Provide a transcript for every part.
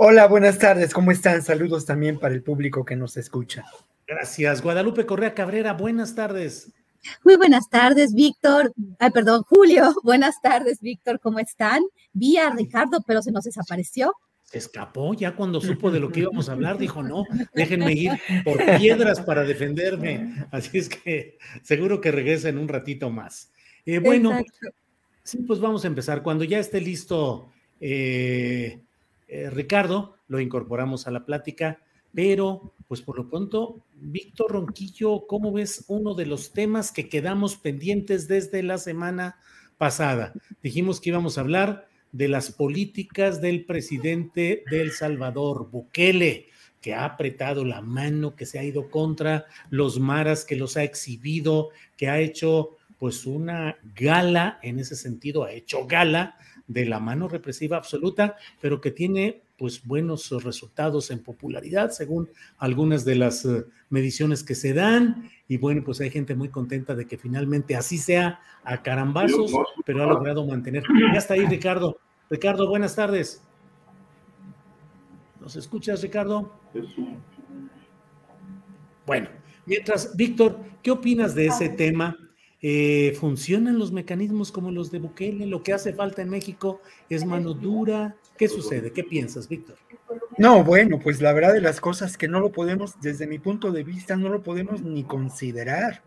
Hola, buenas tardes. ¿Cómo están? Saludos también para el público que nos escucha. Gracias. Guadalupe Correa Cabrera, buenas tardes. Muy buenas tardes, Víctor. Ay, perdón, Julio. Buenas tardes, Víctor. ¿Cómo están? Vi a Ricardo, pero se nos desapareció. Se escapó ya cuando supo de lo que íbamos a hablar. Dijo, no, déjenme ir por piedras para defenderme. Así es que seguro que regresa en un ratito más. Eh, bueno, sí, pues vamos a empezar. Cuando ya esté listo eh, eh, Ricardo, lo incorporamos a la plática, pero pues por lo pronto, Víctor Ronquillo, ¿cómo ves uno de los temas que quedamos pendientes desde la semana pasada? Dijimos que íbamos a hablar de las políticas del presidente del Salvador, Bukele, que ha apretado la mano, que se ha ido contra los maras, que los ha exhibido, que ha hecho pues una gala, en ese sentido, ha hecho gala de la mano represiva absoluta, pero que tiene pues buenos resultados en popularidad según algunas de las eh, mediciones que se dan. Y bueno pues hay gente muy contenta de que finalmente así sea a carambazos pero ha logrado mantener. Ya está ahí Ricardo. Ricardo buenas tardes. ¿nos escuchas Ricardo? bueno mientras Víctor ¿qué opinas de ese tema? Eh, ¿Funcionan los mecanismos como los de Bukele? ¿Lo que hace falta en México es mano dura? ¿Qué sucede? ¿Qué piensas, Víctor? No, bueno, pues la verdad de las cosas que no lo podemos, desde mi punto de vista, no lo podemos ni considerar.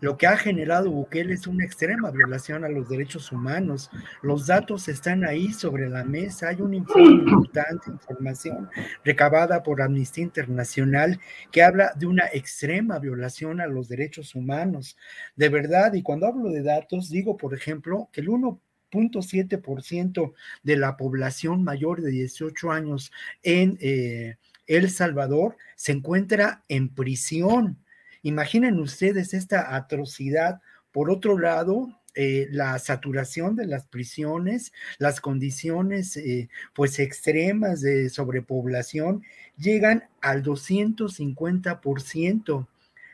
Lo que ha generado Bukele es una extrema violación a los derechos humanos. Los datos están ahí sobre la mesa. Hay una importante información recabada por Amnistía Internacional que habla de una extrema violación a los derechos humanos. De verdad, y cuando hablo de datos, digo, por ejemplo, que el 1.7% de la población mayor de 18 años en eh, El Salvador se encuentra en prisión Imaginen ustedes esta atrocidad. Por otro lado, eh, la saturación de las prisiones, las condiciones eh, pues extremas de sobrepoblación llegan al 250%.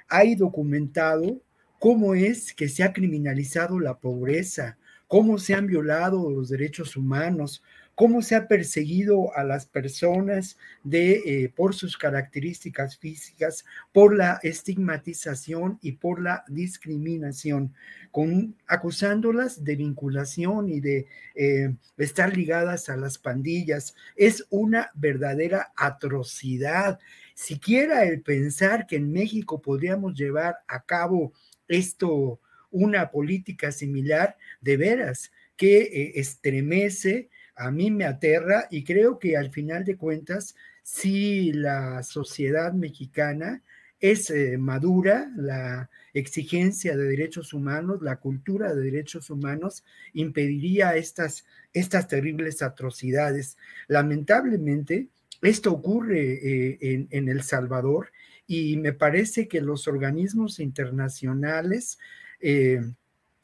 Hay documentado cómo es que se ha criminalizado la pobreza, cómo se han violado los derechos humanos, cómo se ha perseguido a las personas de, eh, por sus características físicas, por la estigmatización y por la discriminación, con, acusándolas de vinculación y de eh, estar ligadas a las pandillas. Es una verdadera atrocidad. Siquiera el pensar que en México podríamos llevar a cabo esto, una política similar, de veras, que eh, estremece a mí me aterra y creo que al final de cuentas, si la sociedad mexicana es eh, madura, la exigencia de derechos humanos, la cultura de derechos humanos impediría estas, estas terribles atrocidades. Lamentablemente, esto ocurre eh, en, El Salvador y me parece que los organismos internacionales eh,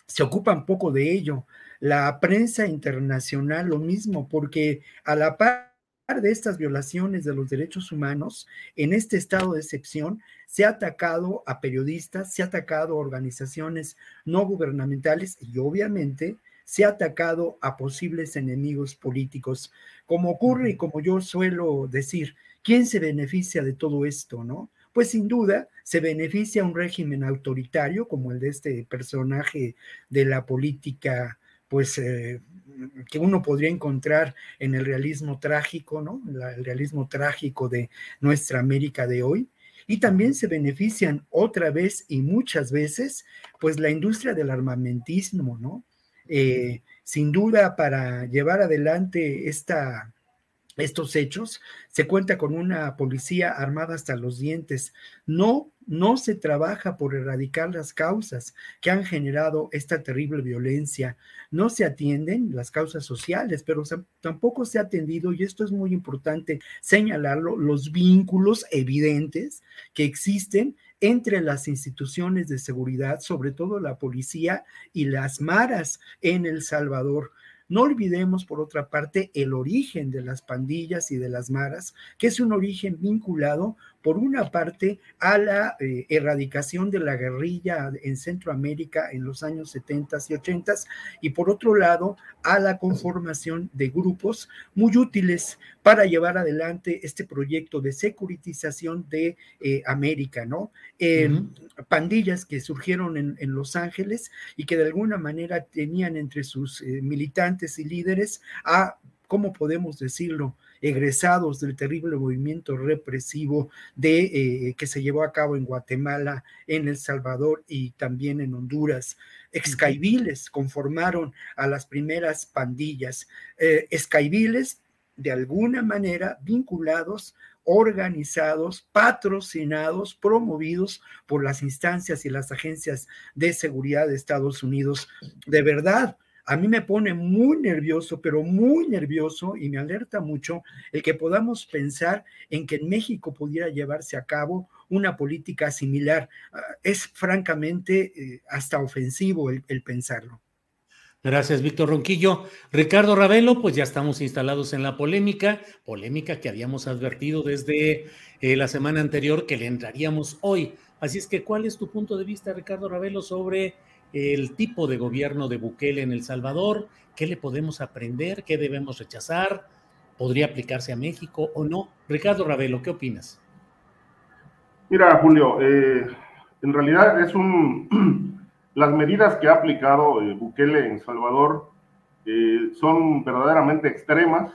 se ocupan poco de ello. La prensa internacional lo mismo, porque a la par de estas violaciones de los derechos humanos, en este estado de excepción, se ha atacado a periodistas, se ha atacado a organizaciones no gubernamentales y obviamente se ha atacado a posibles enemigos políticos. Como ocurre y como yo suelo decir, ¿quién se beneficia de todo esto, no? Pues sin duda se beneficia un régimen autoritario como el de este personaje de la política, pues eh, que uno podría encontrar en el realismo trágico, ¿no? el realismo trágico de nuestra América de hoy. Y también se benefician otra vez y muchas veces, pues la industria del armamentismo, ¿no? Eh, sin duda, para llevar adelante esta, estos hechos, se cuenta con una policía armada hasta los dientes. No, no se trabaja por erradicar las causas que han generado esta terrible violencia. No se atienden las causas sociales, pero tampoco se ha atendido, y esto es muy importante señalarlo, los vínculos evidentes que existen entre las instituciones de seguridad, sobre todo la policía y las maras en El Salvador. No olvidemos, por otra parte, el origen de las pandillas y de las maras, que es un origen vinculado por una parte, a la eh, erradicación de la guerrilla en Centroamérica en los años 70 y 80 y por otro lado, a la conformación de grupos muy útiles para llevar adelante este proyecto de securitización de eh, América, ¿no? Pandillas que surgieron en, Los Ángeles y que de alguna manera tenían entre sus eh, y líderes a, ¿cómo podemos decirlo? egresados del terrible movimiento represivo de, eh, que se llevó a cabo en Guatemala, en El Salvador y también en Honduras. Excaibiles conformaron a las primeras pandillas. Eh, de alguna manera, vinculados organizados, patrocinados, promovidos por las instancias y las agencias de seguridad de Estados Unidos. De verdad, a mí me pone muy nervioso, pero muy nervioso y me alerta mucho el que podamos pensar en que en México pudiera llevarse a cabo una política similar. Ah, es francamente eh, hasta ofensivo el, pensarlo. Gracias, Víctor Ronquillo. Ricardo Ravelo, pues ya estamos instalados en la polémica, polémica que habíamos advertido desde eh, la semana anterior que le entraríamos hoy. Así es que, ¿cuál es tu punto de vista, Ricardo Ravelo, sobre el tipo de gobierno de Bukele en El Salvador, qué le podemos aprender, qué debemos rechazar, podría aplicarse a México o no. Ricardo Ravelo, ¿qué opinas? Mira, Julio, eh, en realidad es un... Las medidas que ha aplicado eh, Bukele en Salvador eh, son verdaderamente extremas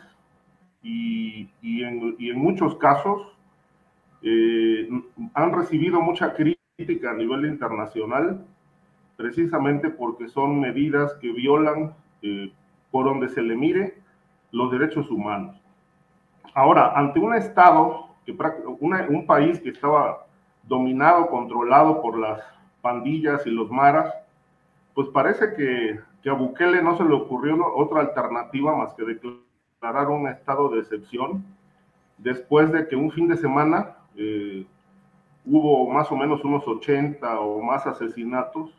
y, en, y en, muchos casos han recibido mucha crítica a nivel internacional precisamente porque son medidas que violan, eh, por donde se le mire, los derechos humanos. Ahora, ante un Estado, que, un país que estaba dominado, controlado por las pandillas y los maras, pues parece que, a Bukele no se le ocurrió otra alternativa más que declarar un estado de excepción después de que un fin de semana eh, hubo más o menos unos 80 o más asesinatos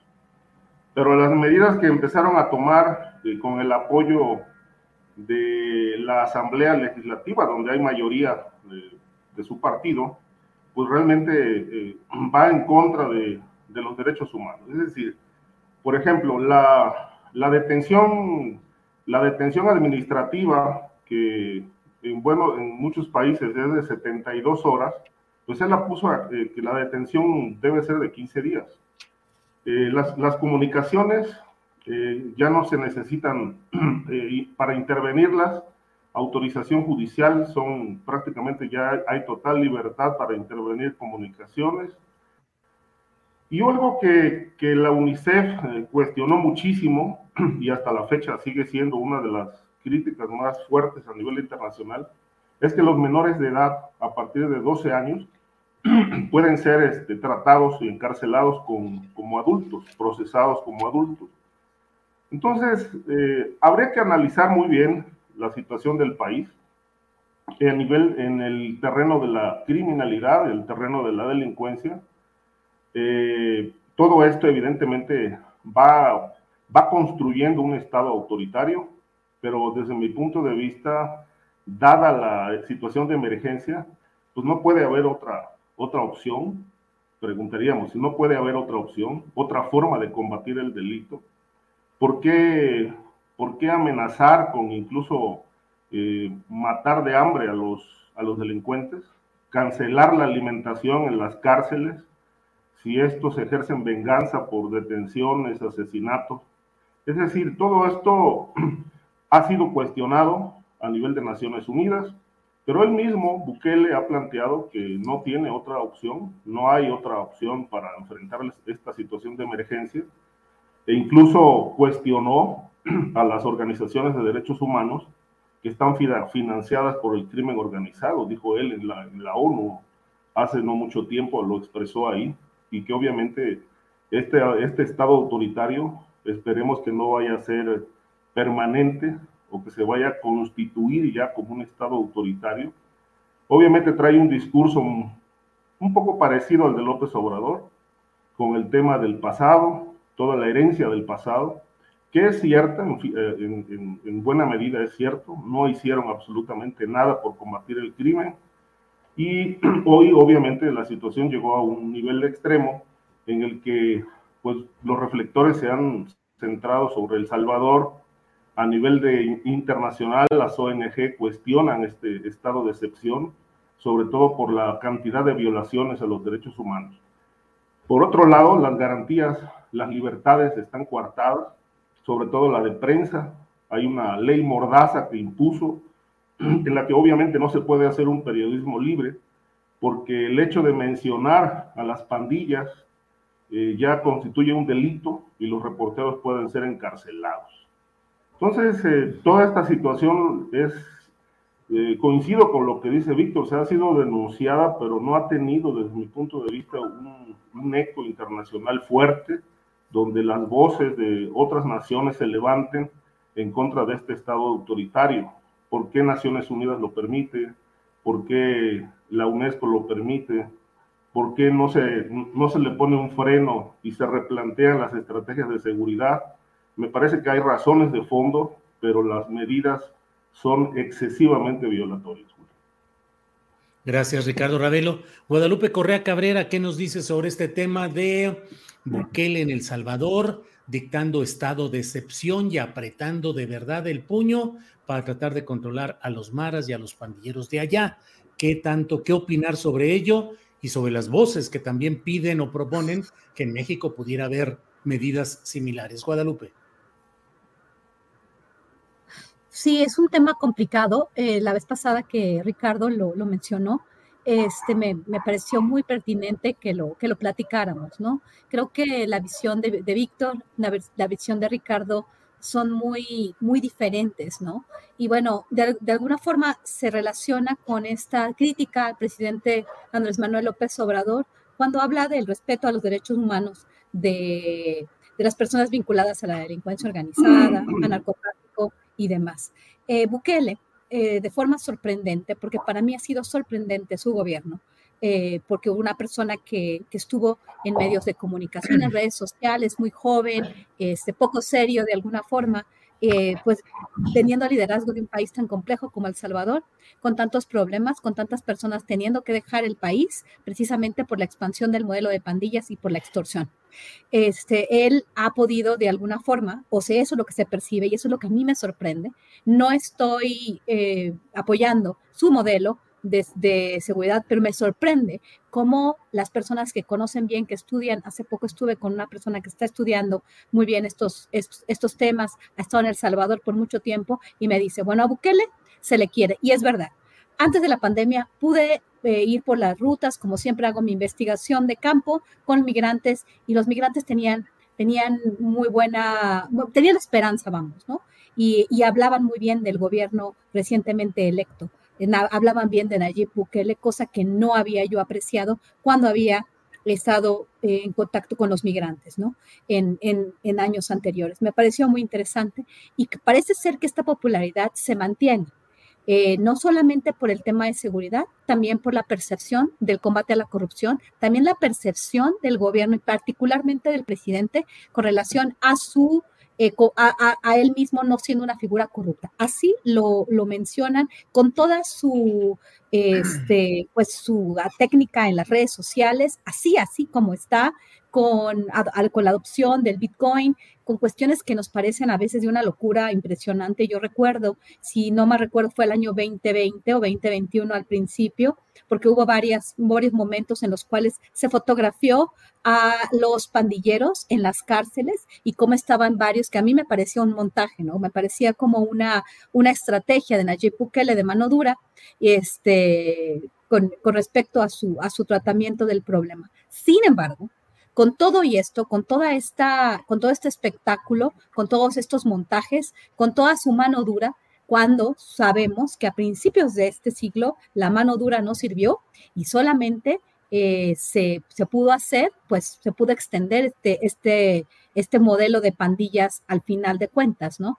pero las medidas que empezaron a tomar eh, con el apoyo de la Asamblea Legislativa, donde hay mayoría de, su partido, pues realmente eh, va en contra de, los derechos humanos. Es decir, por ejemplo, la, detención, la detención administrativa, que en, bueno, en muchos países es de 72 horas, pues él la puso eh, que la detención debe ser de 15 días. Eh, las, comunicaciones eh, ya no se necesitan eh, para intervenirlas, autorización judicial, son prácticamente ya hay total libertad para intervenir comunicaciones. Y algo que, que la UNICEF cuestionó muchísimo y hasta la fecha sigue siendo una de las críticas más fuertes a nivel internacional, es que los menores de edad a partir de 12 años pueden ser este, tratados y encarcelados como adultos, procesados como adultos. Entonces, eh, habría que analizar muy bien la situación del país a nivel, en el terreno de la criminalidad, el terreno de la delincuencia. Eh, todo esto evidentemente va, va construyendo un Estado autoritario, pero desde mi punto de vista, dada la situación de emergencia, pues no puede haber otra, otra opción, preguntaríamos si no puede haber otra opción, otra forma de combatir el delito. ¿Por qué, ¿Por qué amenazar con incluso eh, matar de hambre a los, a los delincuentes? Cancelar la alimentación en las cárceles si estos ejercen venganza por detenciones, asesinatos. Es decir, todo esto ha sido cuestionado a nivel de Naciones Unidas, pero él mismo, Bukele, ha planteado que no tiene otra opción, no hay otra opción para enfrentar esta situación de emergencia, e incluso cuestionó a las organizaciones de derechos humanos que están financiadas por el crimen organizado, dijo él en la, en la ONU hace no mucho tiempo, lo expresó ahí, y que obviamente este, este estado autoritario esperemos que no vaya a ser permanente que se vaya a constituir ya como un estado autoritario. Obviamente trae un discurso un poco parecido al de López Obrador, con el tema del pasado, toda la herencia del pasado, que es cierta, en, eh, en, buena medida es cierto, no hicieron absolutamente nada por combatir el crimen, y hoy, obviamente, la situación llegó a un nivel extremo en el que pues, los reflectores se han centrado sobre El Salvador. A nivel de internacional, las ONG cuestionan este estado de excepción, sobre todo por la cantidad de violaciones a los derechos humanos. Por otro lado, las garantías, las libertades están coartadas, sobre todo la de prensa. Hay una ley mordaza que impuso en la que obviamente no se puede hacer un periodismo libre, porque el hecho de mencionar a las pandillas eh, ya constituye un delito y los reporteros pueden ser encarcelados. Entonces, eh, toda esta situación es, eh, coincido con lo que dice Víctor, se ha sido denunciada, pero no ha tenido, desde mi punto de vista, un, un eco internacional fuerte, donde las voces de otras naciones se levanten en contra de este Estado autoritario. Por qué Naciones Unidas lo permite, por qué la UNESCO lo permite, por qué no se, no se le pone un freno y se replantean las estrategias de seguridad. Me parece que hay razones de fondo, pero las medidas son excesivamente violatorias. Gracias, Ricardo Ravelo. Guadalupe Correa Cabrera, ¿qué nos dice sobre este tema de Bukele en El Salvador, dictando estado de excepción y apretando de verdad el puño para tratar de controlar a los maras y a los pandilleros de allá. ¿Qué tanto, qué opinar sobre ello y sobre las voces que también piden o proponen que en México pudiera haber medidas similares? Guadalupe. Sí, es un tema complicado. Eh, la vez pasada que Ricardo lo, mencionó, este, me, pareció muy pertinente que lo, que lo platicáramos, ¿no? Creo que la visión de, Víctor, la, visión de Ricardo son muy, muy diferentes, ¿no? Y bueno, de, alguna forma se relaciona con esta crítica al presidente Andrés Manuel López Obrador cuando habla del respeto a los derechos humanos de, las personas vinculadas a la delincuencia organizada, al narcotráfico y demás. Eh, Bukele, eh, de forma sorprendente, porque para mí ha sido sorprendente su gobierno, eh, porque una persona que, estuvo en medios de comunicación, en redes sociales, muy joven, este, poco serio de alguna forma, eh, pues teniendo liderazgo de un país tan complejo como El Salvador, con tantos problemas, con tantas personas teniendo que dejar el país precisamente por la expansión del modelo de pandillas y por la extorsión. Este, él ha podido de alguna forma, o sea, eso es lo que se percibe y eso es lo que a mí me sorprende. No estoy eh, apoyando su modelo, de, seguridad, pero me sorprende cómo las personas que conocen bien, que estudian, hace poco estuve con una persona que está estudiando muy bien estos, estos, temas, ha estado en El Salvador por mucho tiempo y me dice, bueno, a Bukele se le quiere, y es verdad. Antes de la pandemia pude eh, ir por las rutas, como siempre hago mi investigación de campo con migrantes y los migrantes tenían, tenían muy buena, tenían esperanza, vamos, ¿no? Y, y hablaban muy bien del gobierno recientemente electo hablaban bien de Nayib Bukele, cosa que no había yo apreciado cuando había estado eh, en contacto con los migrantes, ¿no? En, en, años anteriores. Me pareció muy interesante y parece ser que esta popularidad se mantiene, eh, no solamente por el tema de seguridad, también por la percepción del combate a la corrupción, también la percepción del gobierno y particularmente del presidente con relación a su eh, a, él mismo no siendo una figura corrupta. Así lo, mencionan con toda su este, pues su técnica en las redes sociales, así, así como está, con, con la adopción del Bitcoin, con cuestiones que nos parecen a veces de una locura impresionante. Yo recuerdo, si no me recuerdo, fue el año 2020 o 2021 al principio, porque hubo varias, varios momentos en los cuales se fotografió a los pandilleros en las cárceles y cómo estaban varios, que a mí me parecía un montaje, ¿no? Me parecía como una, una estrategia de Nayib Bukele de mano dura, este, con, con respecto a su, a su tratamiento del problema. Sin embargo, con todo y esto, con toda esta, con todo este espectáculo, con todos estos montajes, con toda su mano dura, cuando sabemos que a principios de este siglo la mano dura no sirvió y solamente eh, se, pudo hacer, pues se pudo extender este, este, este modelo de pandillas al final de cuentas, ¿no?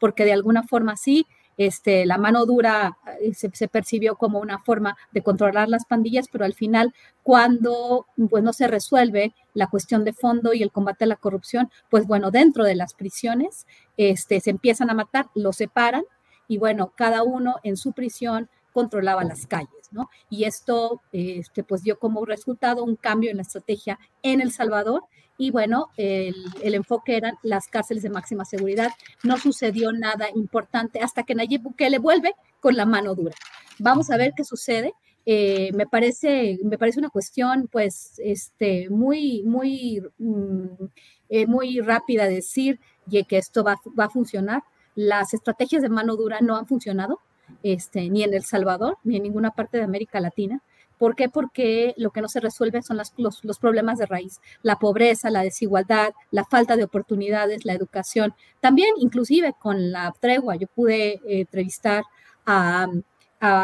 Porque de alguna forma sí, este, la mano dura eh, se, percibió como una forma de controlar las pandillas, pero al final, cuando pues, no se resuelve la cuestión de fondo y el combate a la corrupción, pues bueno, dentro de las prisiones este, se empiezan a matar, los separan y bueno, cada uno en su prisión controlaba las calles, ¿no? Y esto, este, pues dio como resultado un cambio en la estrategia en El Salvador y bueno, el, enfoque eran las cárceles de máxima seguridad. No sucedió nada importante hasta que Nayib Bukele vuelve con la mano dura. Vamos a ver qué sucede. Eh, me, parece, me parece una cuestión pues este, muy, muy, mm, eh, muy rápida decir que esto va, va, a funcionar. Las estrategias de mano dura no han funcionado este, ni en El Salvador ni en ninguna parte de América Latina. ¿Por qué? Porque lo que no se resuelve son los, problemas de raíz, la pobreza, la desigualdad, la falta de oportunidades, la educación. También, inclusive con la tregua, yo pude eh, entrevistar a,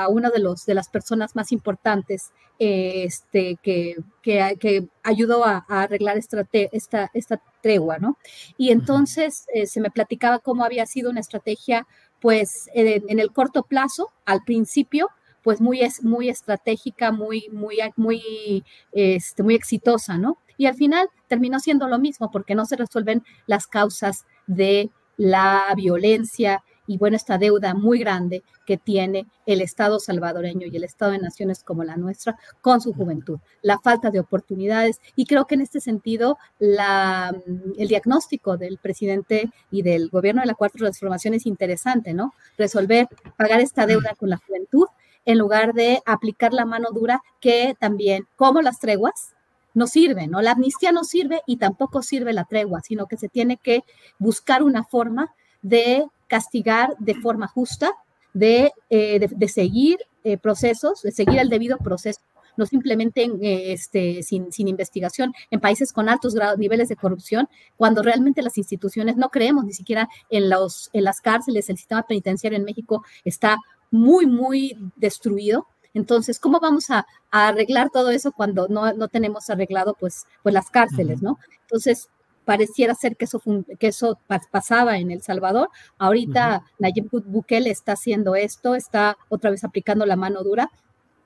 una de, los, de las personas más importantes este, que, que, ayudó a, arreglar esta, esta, esta, tregua, ¿no? Y entonces eh, se me platicaba cómo había sido una estrategia, pues, en el corto plazo, al principio, pues muy, muy estratégica, muy, muy, muy, este, muy exitosa, ¿no? Y al final terminó siendo lo mismo porque no se resuelven las causas de la violencia y bueno, esta deuda muy grande que tiene el Estado salvadoreño y el Estado de naciones como la nuestra con su juventud, la falta de oportunidades. Y creo que en este sentido, la, el diagnóstico del presidente y del gobierno de la Cuarta Transformación es interesante, ¿no? Resolver, pagar esta deuda con la juventud en lugar de aplicar la mano dura que también, como las treguas, no sirven, ¿no? La amnistía no sirve y tampoco sirve la tregua, sino que se tiene que buscar una forma de castigar de forma justa, de, eh, seguir eh, procesos, de seguir el debido proceso, no simplemente eh, este, sin, sin, investigación en países con altos grados, niveles de corrupción, cuando realmente las instituciones no creemos ni siquiera en, los, en las cárceles, el sistema penitenciario en México está muy, muy destruido. Entonces, ¿cómo vamos a, arreglar todo eso cuando no, tenemos arreglado pues, pues las cárceles, ¿no? Entonces, pareciera ser que eso, que eso pasaba en El Salvador. Ahorita Nayib Bukele está haciendo esto, está otra vez aplicando la mano dura.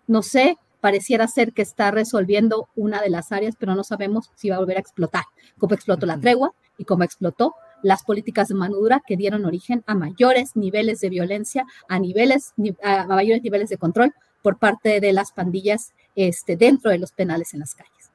No sé, pareciera ser que está resolviendo una de las áreas, pero no sabemos si va a volver a explotar, como explotó la tregua y cómo explotó las políticas de mano dura que dieron origen a mayores niveles de violencia, a, niveles, a mayores niveles de control por parte de las pandillas este, dentro de los penales en las calles.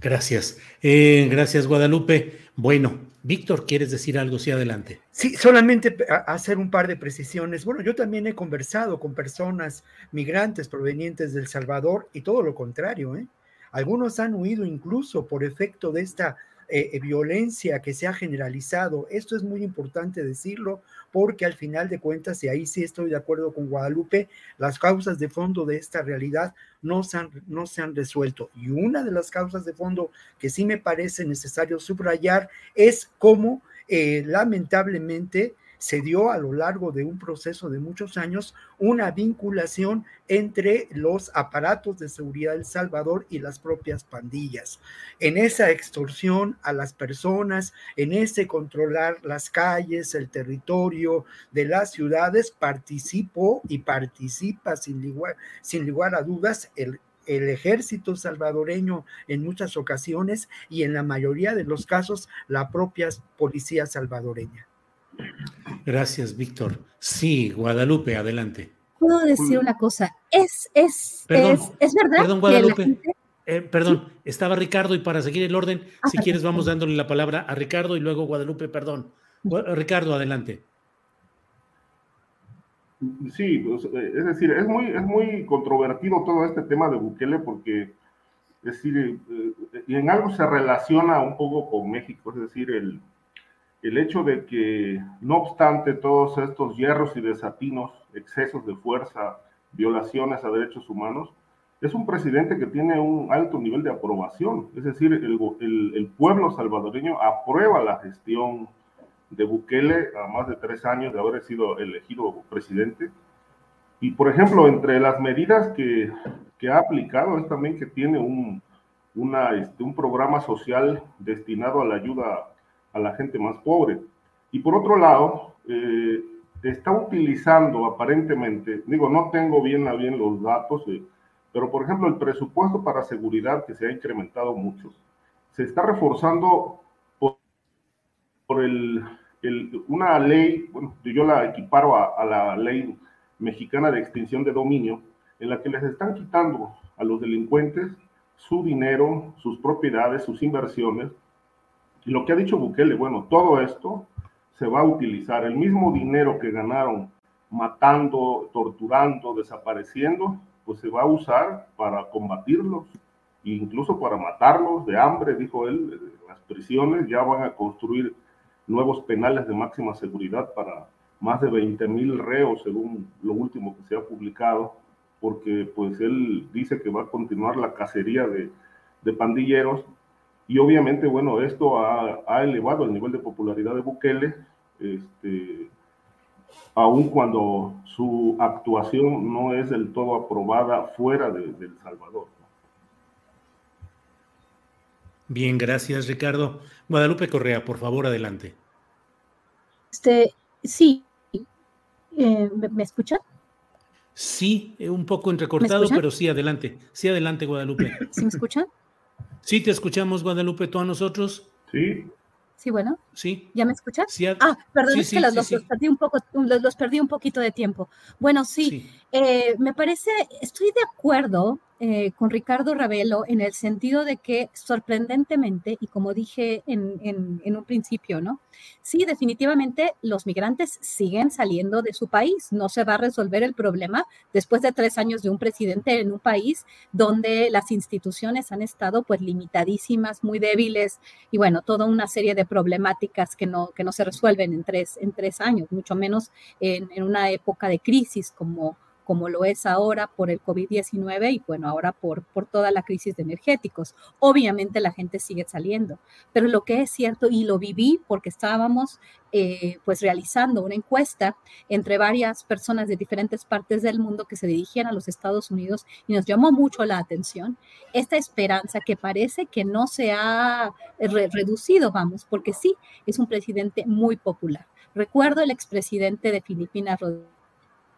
Gracias. Eh, gracias, Guadalupe. Bueno, Víctor, ¿quieres decir algo? Sí, adelante. Sí, solamente hacer un par de precisiones. Bueno, yo también he conversado con personas migrantes provenientes del Salvador y todo lo contrario, ¿eh? Algunos han huido incluso por efecto de esta eh, eh, violencia que se ha generalizado. Esto es muy importante decirlo porque al final de cuentas, y ahí sí estoy de acuerdo con Guadalupe, las causas de fondo de esta realidad no se han, no se han resuelto. Y una de las causas de fondo que sí me parece necesario subrayar es cómo eh, lamentablemente se dio a lo largo de un proceso de muchos años una vinculación entre los aparatos de seguridad del Salvador y las propias pandillas. En esa extorsión a las personas, en ese controlar las calles, el territorio de las ciudades, participó y participa sin lugar, sin lugar a dudas el el ejército salvadoreño en muchas ocasiones y en la mayoría de los casos la propia policía salvadoreña. Gracias, Víctor. Sí, Guadalupe, adelante. puedo decir una cosa. Es, es, es, es, verdad perdón, Guadalupe, eh, perdón, estaba Ricardo y para seguir el orden, ah, si quieres vamos dándole la palabra a Ricardo y luego Guadalupe, perdón. Ricardo, adelante. Sí, pues, eh, es decir, es muy, es muy controvertido todo este tema de Bukele porque, es decir, eh, y en algo se relaciona un poco con México, es decir, el, el hecho de que, no obstante todos estos hierros y desatinos, excesos de fuerza, violaciones a derechos humanos, es un presidente que tiene un alto nivel de aprobación. Es decir, el, pueblo salvadoreño aprueba la gestión de Bukele a más de tres años de haber sido elegido presidente. Y, por ejemplo, entre las medidas que, ha aplicado es también que tiene un, este, un programa social destinado a la ayuda a la gente más pobre. Y por otro lado, eh, está utilizando aparentemente, digo, no tengo bien a bien los datos, eh, pero por ejemplo, el presupuesto para seguridad que se ha incrementado mucho, se está reforzando por, el, una ley, bueno, yo la equiparo a la ley mexicana de extinción de dominio, en la que les están quitando a los delincuentes su dinero, sus propiedades, sus inversiones, y lo que ha dicho Bukele, bueno, todo esto se va a utilizar, el mismo dinero que ganaron matando, torturando, desapareciendo, pues se va a usar para combatirlos, incluso para matarlos de hambre, dijo él, las prisiones. Ya van a construir nuevos penales de máxima seguridad para más de 20 mil reos, según lo último que se ha publicado, porque pues él dice que va a continuar la cacería de pandilleros y obviamente, bueno, esto ha, elevado el nivel de popularidad de Bukele, este, aun cuando su actuación no es del todo aprobada fuera de, El Salvador. Bien, gracias Ricardo. Guadalupe Correa, por favor, adelante. Este, sí, eh, ¿me, escuchan? Sí, un poco entrecortado, pero sí, adelante. Sí, adelante, Guadalupe. ¿Sí me escuchan? Sí, te escuchamos, Guadalupe, tú a nosotros. Sí. Sí, bueno. Sí. ¿Ya me escuchas? Sí, ah, perdón, es que los, los, perdí un poco, los, perdí un poquito de tiempo. Bueno, sí, eh, me parece, estoy de acuerdo eh, con Ricardo Ravelo en el sentido de que sorprendentemente, y como dije en, un principio, ¿no? Sí, definitivamente los migrantes siguen saliendo de su país. No se va a resolver el problema después de tres años de un presidente en un país donde las instituciones han estado pues limitadísimas, muy débiles y bueno, toda una serie de problemáticas que no, que no se resuelven en tres, en tres años, mucho menos en, en una época de crisis como como lo es ahora por el COVID-19 y bueno, ahora por, por toda la crisis de energéticos. Obviamente la gente sigue saliendo, pero lo que es cierto, y lo viví porque estábamos eh, pues realizando una encuesta entre varias personas de diferentes partes del mundo que se dirigían a los Estados Unidos y nos llamó mucho la atención esta esperanza que parece que no se ha reducido, vamos, porque sí, es un presidente muy popular. Recuerdo el expresidente de Filipinas,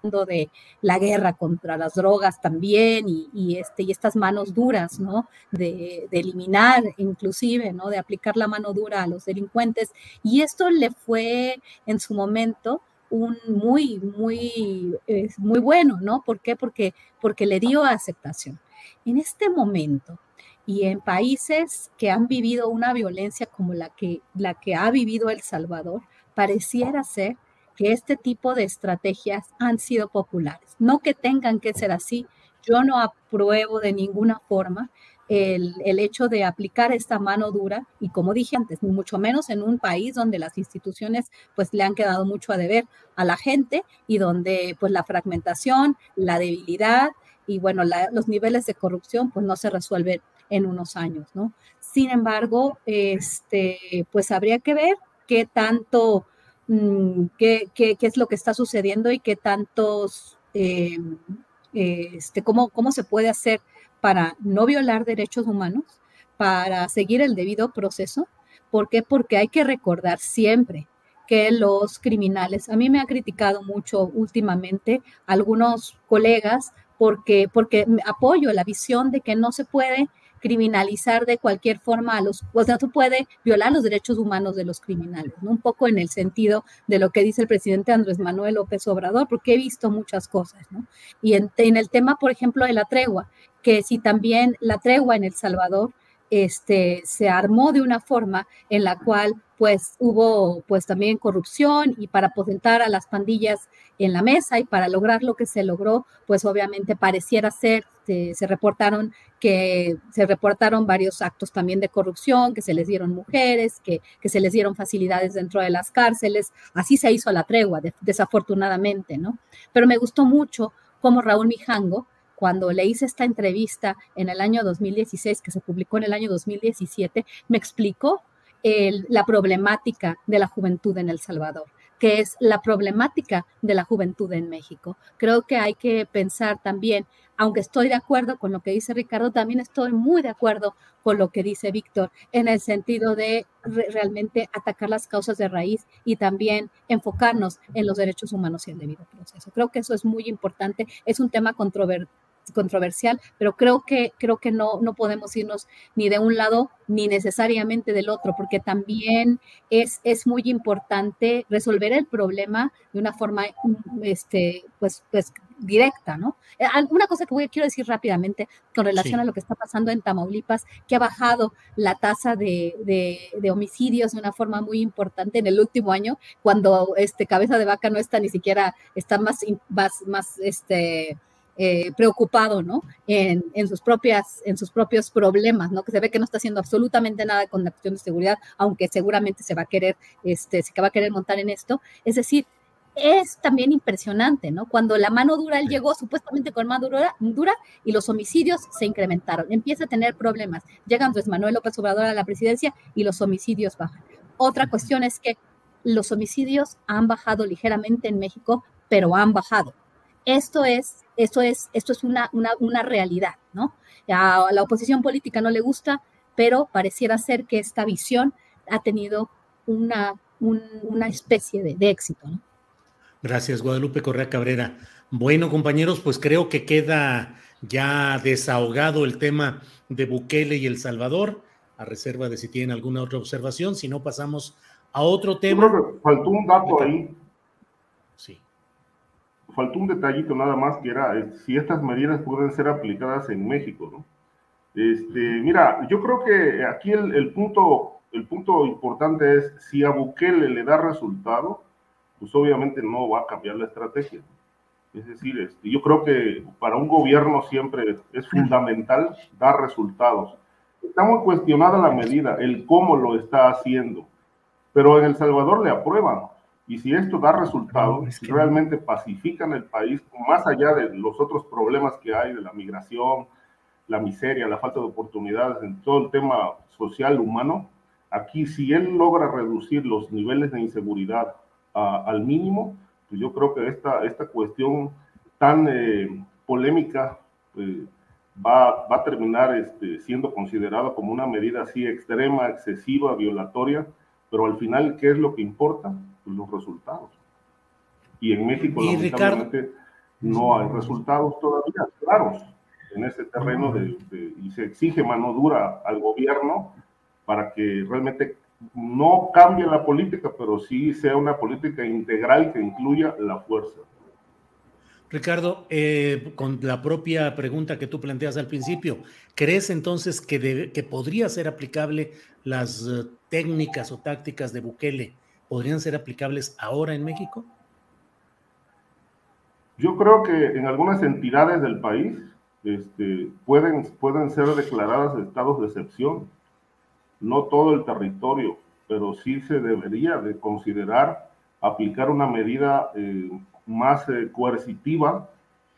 de la guerra contra las drogas también y, este, y estas manos duras, ¿no? De, eliminar inclusive, ¿no? De aplicar la mano dura a los delincuentes. Y esto le fue en su momento un muy, muy, muy bueno, ¿no? ¿Por qué? Porque, porque le dio aceptación. En este momento, y en países que han vivido una violencia como la que, la que ha vivido El Salvador, pareciera ser que este tipo de estrategias han sido populares. No que tengan que ser así. Yo no apruebo de ninguna forma el, hecho de aplicar esta mano dura y como dije antes, mucho menos en un país donde las instituciones pues le han quedado mucho a deber a la gente y donde pues la fragmentación, la debilidad y bueno, los niveles de corrupción pues no se resuelven en unos años, ¿no? Sin embargo, este, pues habría que ver qué tanto Mm, qué, qué, qué, es lo que está sucediendo y qué tantos, eh, este, cómo, cómo se puede hacer para no violar derechos humanos, para seguir el debido proceso. ¿Por qué? Porque hay que recordar siempre que los criminales, a mí me ha criticado mucho últimamente algunos colegas porque, porque apoyo la visión de que no se puede criminalizar de cualquier forma a los, o sea, tú puede violar los derechos humanos de los criminales, ¿no? Un poco en el sentido de lo que dice el presidente Andrés Manuel López Obrador, porque he visto muchas cosas, ¿no? Y en, en el tema, por ejemplo, de la tregua, que si también la tregua en El Salvador, este, se armó de una forma en la cual pues hubo pues también corrupción y para aposentar a las pandillas en la mesa y para lograr lo que se logró, pues obviamente pareciera ser, se, reportaron que se reportaron varios actos también de corrupción, que se les dieron mujeres, que, que se les dieron facilidades dentro de las cárceles, así se hizo la tregua, desafortunadamente, ¿no? Pero me gustó mucho cómo Raúl Mijango, cuando le hice esta entrevista en el año 2016, que se publicó en el año 2017, me explicó la problemática de la juventud en El Salvador que es la problemática de la juventud en México. Creo que hay que pensar también, aunque estoy de acuerdo con lo que dice Ricardo, también estoy muy de acuerdo con lo que dice Víctor, en el sentido de realmente atacar las causas de raíz y también enfocarnos en los derechos humanos y el debido proceso. Creo que eso es muy importante, es un tema controvertido controversial, pero creo que, creo que no, no podemos irnos ni de un lado ni necesariamente del otro, porque también es, es muy importante resolver el problema de una forma este, pues, pues, directa, ¿no? Eh, una cosa que voy, quiero decir rápidamente con relación a lo que está pasando en Tamaulipas, que ha bajado la tasa de, de, homicidios de una forma muy importante en el último año, cuando este cabeza de vaca no está ni siquiera, está más, más, más este, eh, preocupado, ¿no? En, sus propias, en sus propios problemas, ¿no? Que se ve que no está haciendo absolutamente nada con la cuestión de seguridad, aunque seguramente se va a querer, este, se va a querer montar en esto. Es decir, es también impresionante, ¿no? Cuando la mano dura, él llegó supuestamente con mano dura, dura y los homicidios se incrementaron. Empieza a tener problemas. Llega Andrés Manuel López Obrador a la presidencia y los homicidios bajan. Otra cuestión es que los homicidios han bajado ligeramente en México, pero han bajado. Esto es esto es, esto es una, una, realidad, ¿no? A la oposición política no le gusta, pero pareciera ser que esta visión ha tenido una, una especie de, de éxito, ¿no? Gracias, Guadalupe Correa Cabrera. Bueno, compañeros, pues creo que queda ya desahogado el tema de Bukele y El Salvador, a reserva de si tienen alguna otra observación, si no pasamos a otro tema. Yo creo que faltó un dato ahí. Faltó un detallito nada más que era eh, si estas medidas pueden ser aplicadas en México, ¿no? Este, mira, yo creo que aquí el, punto, el punto importante es si a Bukele le da resultado, pues obviamente no va a cambiar la estrategia. Es decir, este, yo creo que para un gobierno siempre es fundamental dar resultados. Está muy cuestionada la medida, el cómo lo está haciendo, pero en El Salvador le aprueban. Y si esto da resultados, si realmente pacifican el país, más allá de los otros problemas que hay de la migración, la miseria, la falta de oportunidades, en todo el tema social humano, aquí si él logra reducir los niveles de inseguridad al mínimo, pues yo creo que esta, esta cuestión tan eh, polémica eh, va, va, a terminar este, siendo considerada como una medida así extrema, excesiva, violatoria, pero al final, ¿qué es lo que importa? los resultados. Y en México, lamentablemente, no hay resultados todavía claros en ese terreno de, y se exige mano dura al gobierno para que realmente no cambie la política, pero sí sea una política integral que incluya la fuerza. Ricardo, eh, con la propia pregunta que tú planteas al principio, ¿crees entonces que, podría ser aplicable las eh, técnicas o tácticas de Bukele podrían ser aplicables ahora en México? Yo creo que en algunas entidades del país este, pueden, pueden ser declaradas estados de excepción. No todo el territorio, pero sí se debería de considerar aplicar una medida eh, más eh, coercitiva.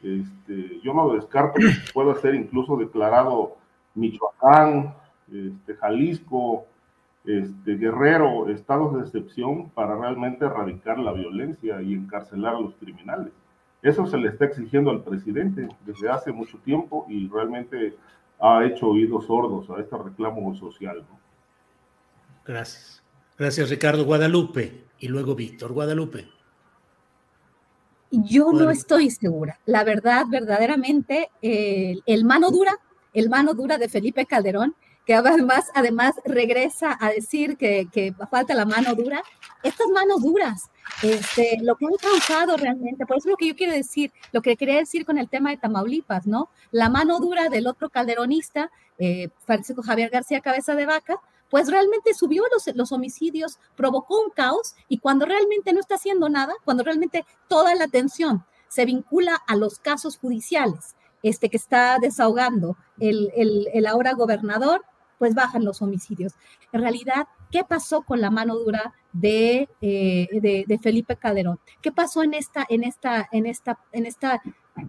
Este, yo no descarto que pueda ser incluso declarado Michoacán, este, Jalisco, este, Guerrero estados de excepción para realmente erradicar la violencia y encarcelar a los criminales. Eso se le está exigiendo al presidente desde hace mucho tiempo y realmente ha hecho oídos sordos a este reclamo social. Gracias. Gracias, Ricardo Guadalupe. Y luego Víctor Guadalupe. Yo no estoy segura. La verdad, verdaderamente, el mano dura el mano dura de Felipe Calderón, que además, además regresa a decir que, que falta la mano dura. Estas manos duras, este, lo que han causado realmente, por eso es lo que yo quiero decir, lo que quería decir con el tema de Tamaulipas, ¿no? La mano dura del otro calderonista, eh, Francisco Javier García Cabeza de Vaca, pues realmente subió los, los homicidios, provocó un caos y cuando realmente no está haciendo nada, cuando realmente toda la atención se vincula a los casos judiciales, este que está desahogando el, el, ahora gobernador, pues bajan los homicidios. En realidad, ¿qué pasó con la mano dura de, eh, de, Felipe Calderón? ¿Qué pasó en esta, en esta, en esta, en esta,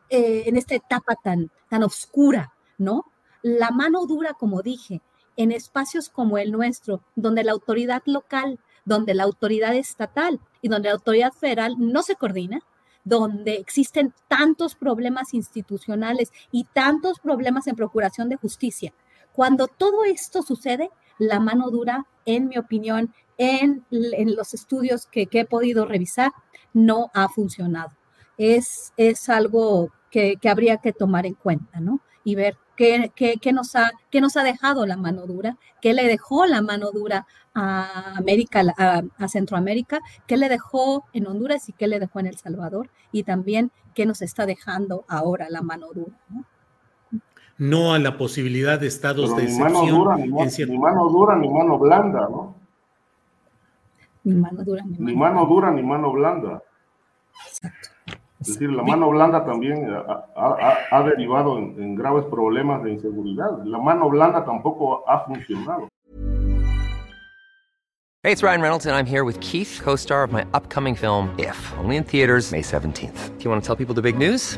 eh, en esta etapa tan, tan oscura, ¿no? La mano dura, como dije, en espacios como el nuestro, donde la autoridad local, donde la autoridad estatal y donde la autoridad federal no se coordina, donde existen tantos problemas institucionales y tantos problemas en procuración de justicia. Cuando todo esto sucede, la mano dura, en mi opinión, en, los estudios que, he podido revisar, no ha funcionado. Es, es algo que, que habría que tomar en cuenta, ¿no? Y ver ¿Qué, nos ha, nos ha dejado la mano dura? ¿Qué le dejó la mano dura a América, a, Centroamérica? ¿Qué le dejó en Honduras y qué le dejó en El Salvador? Y también qué nos está dejando ahora la mano dura. No, a la posibilidad de estados de excepción. Mano dura, ni, mano dura, ni mano blanda, ¿no? Ni mano dura, ni mano, ni mano dura, ni mano blanda. Exacto. Es decir, la mano blanda también ha, derivado en, graves problemas de inseguridad. La mano blanda tampoco ha funcionado. Hey, it's Ryan Reynolds and I'm here with Keith, co-star of my upcoming film If, only in theaters May 17th. Do you want to tell people the big news?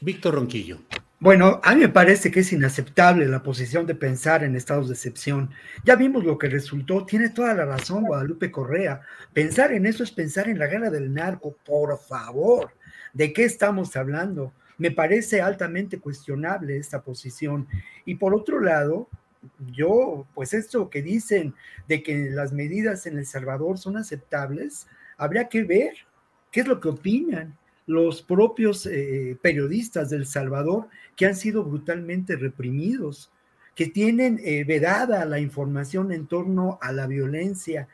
Víctor Ronquillo. Bueno, a mí me parece que es inaceptable la posición de pensar en estados de excepción. Ya vimos lo que resultó, tiene toda la razón Guadalupe Correa. Pensar en eso es pensar en la guerra del narco, por favor. ¿De qué estamos hablando? Me parece altamente cuestionable esta posición. Y por otro lado, yo, pues esto que dicen de que las medidas en El Salvador son aceptables, habría que ver qué es lo que opinan los propios eh, periodistas del Salvador que han sido brutalmente reprimidos, que tienen eh, vedada la información en torno a la violencia,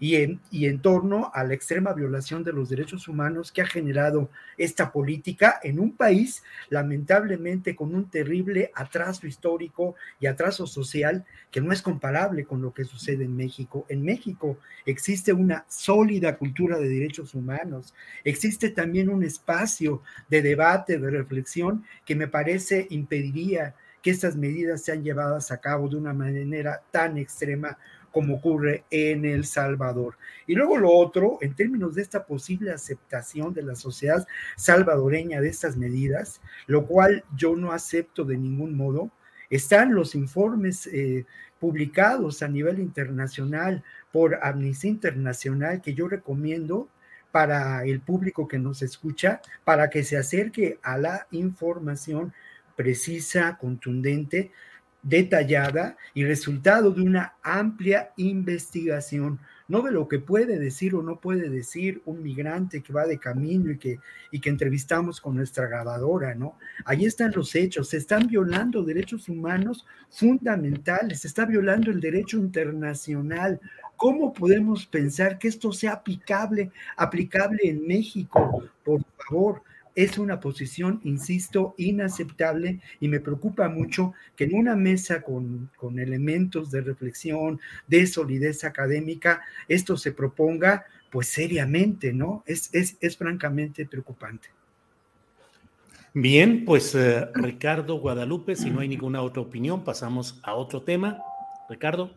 y en, y en torno a la extrema violación de los derechos humanos que ha generado esta política en un país lamentablemente con un terrible atraso histórico y atraso social que no es comparable con lo que sucede en México. En México existe una sólida cultura de derechos humanos, existe también un espacio de debate, de reflexión que me parece impediría que estas medidas sean llevadas a cabo de una manera tan extrema como ocurre en El Salvador. Y luego lo otro, en términos de esta posible aceptación de la sociedad salvadoreña de estas medidas, lo cual yo no acepto de ningún modo, están los informes eh, publicados a nivel internacional por Amnistía Internacional que yo recomiendo para el público que nos escucha, para que se acerque a la información precisa, contundente, detallada y resultado de una amplia investigación, no de lo que puede decir o no puede decir un migrante que va de camino y que, y que entrevistamos con nuestra grabadora, ¿no? Ahí están los hechos, se están violando derechos humanos fundamentales, se está violando el derecho internacional. ¿Cómo podemos pensar que esto sea aplicable, aplicable en México? Por favor, es una posición, insisto, inaceptable y me preocupa mucho que en una mesa con, con elementos de reflexión, de solidez académica, esto se proponga pues seriamente, ¿no? Es, es, es francamente preocupante. Bien, pues eh, Ricardo Guadalupe, si no hay ninguna otra opinión, pasamos a otro tema. Ricardo.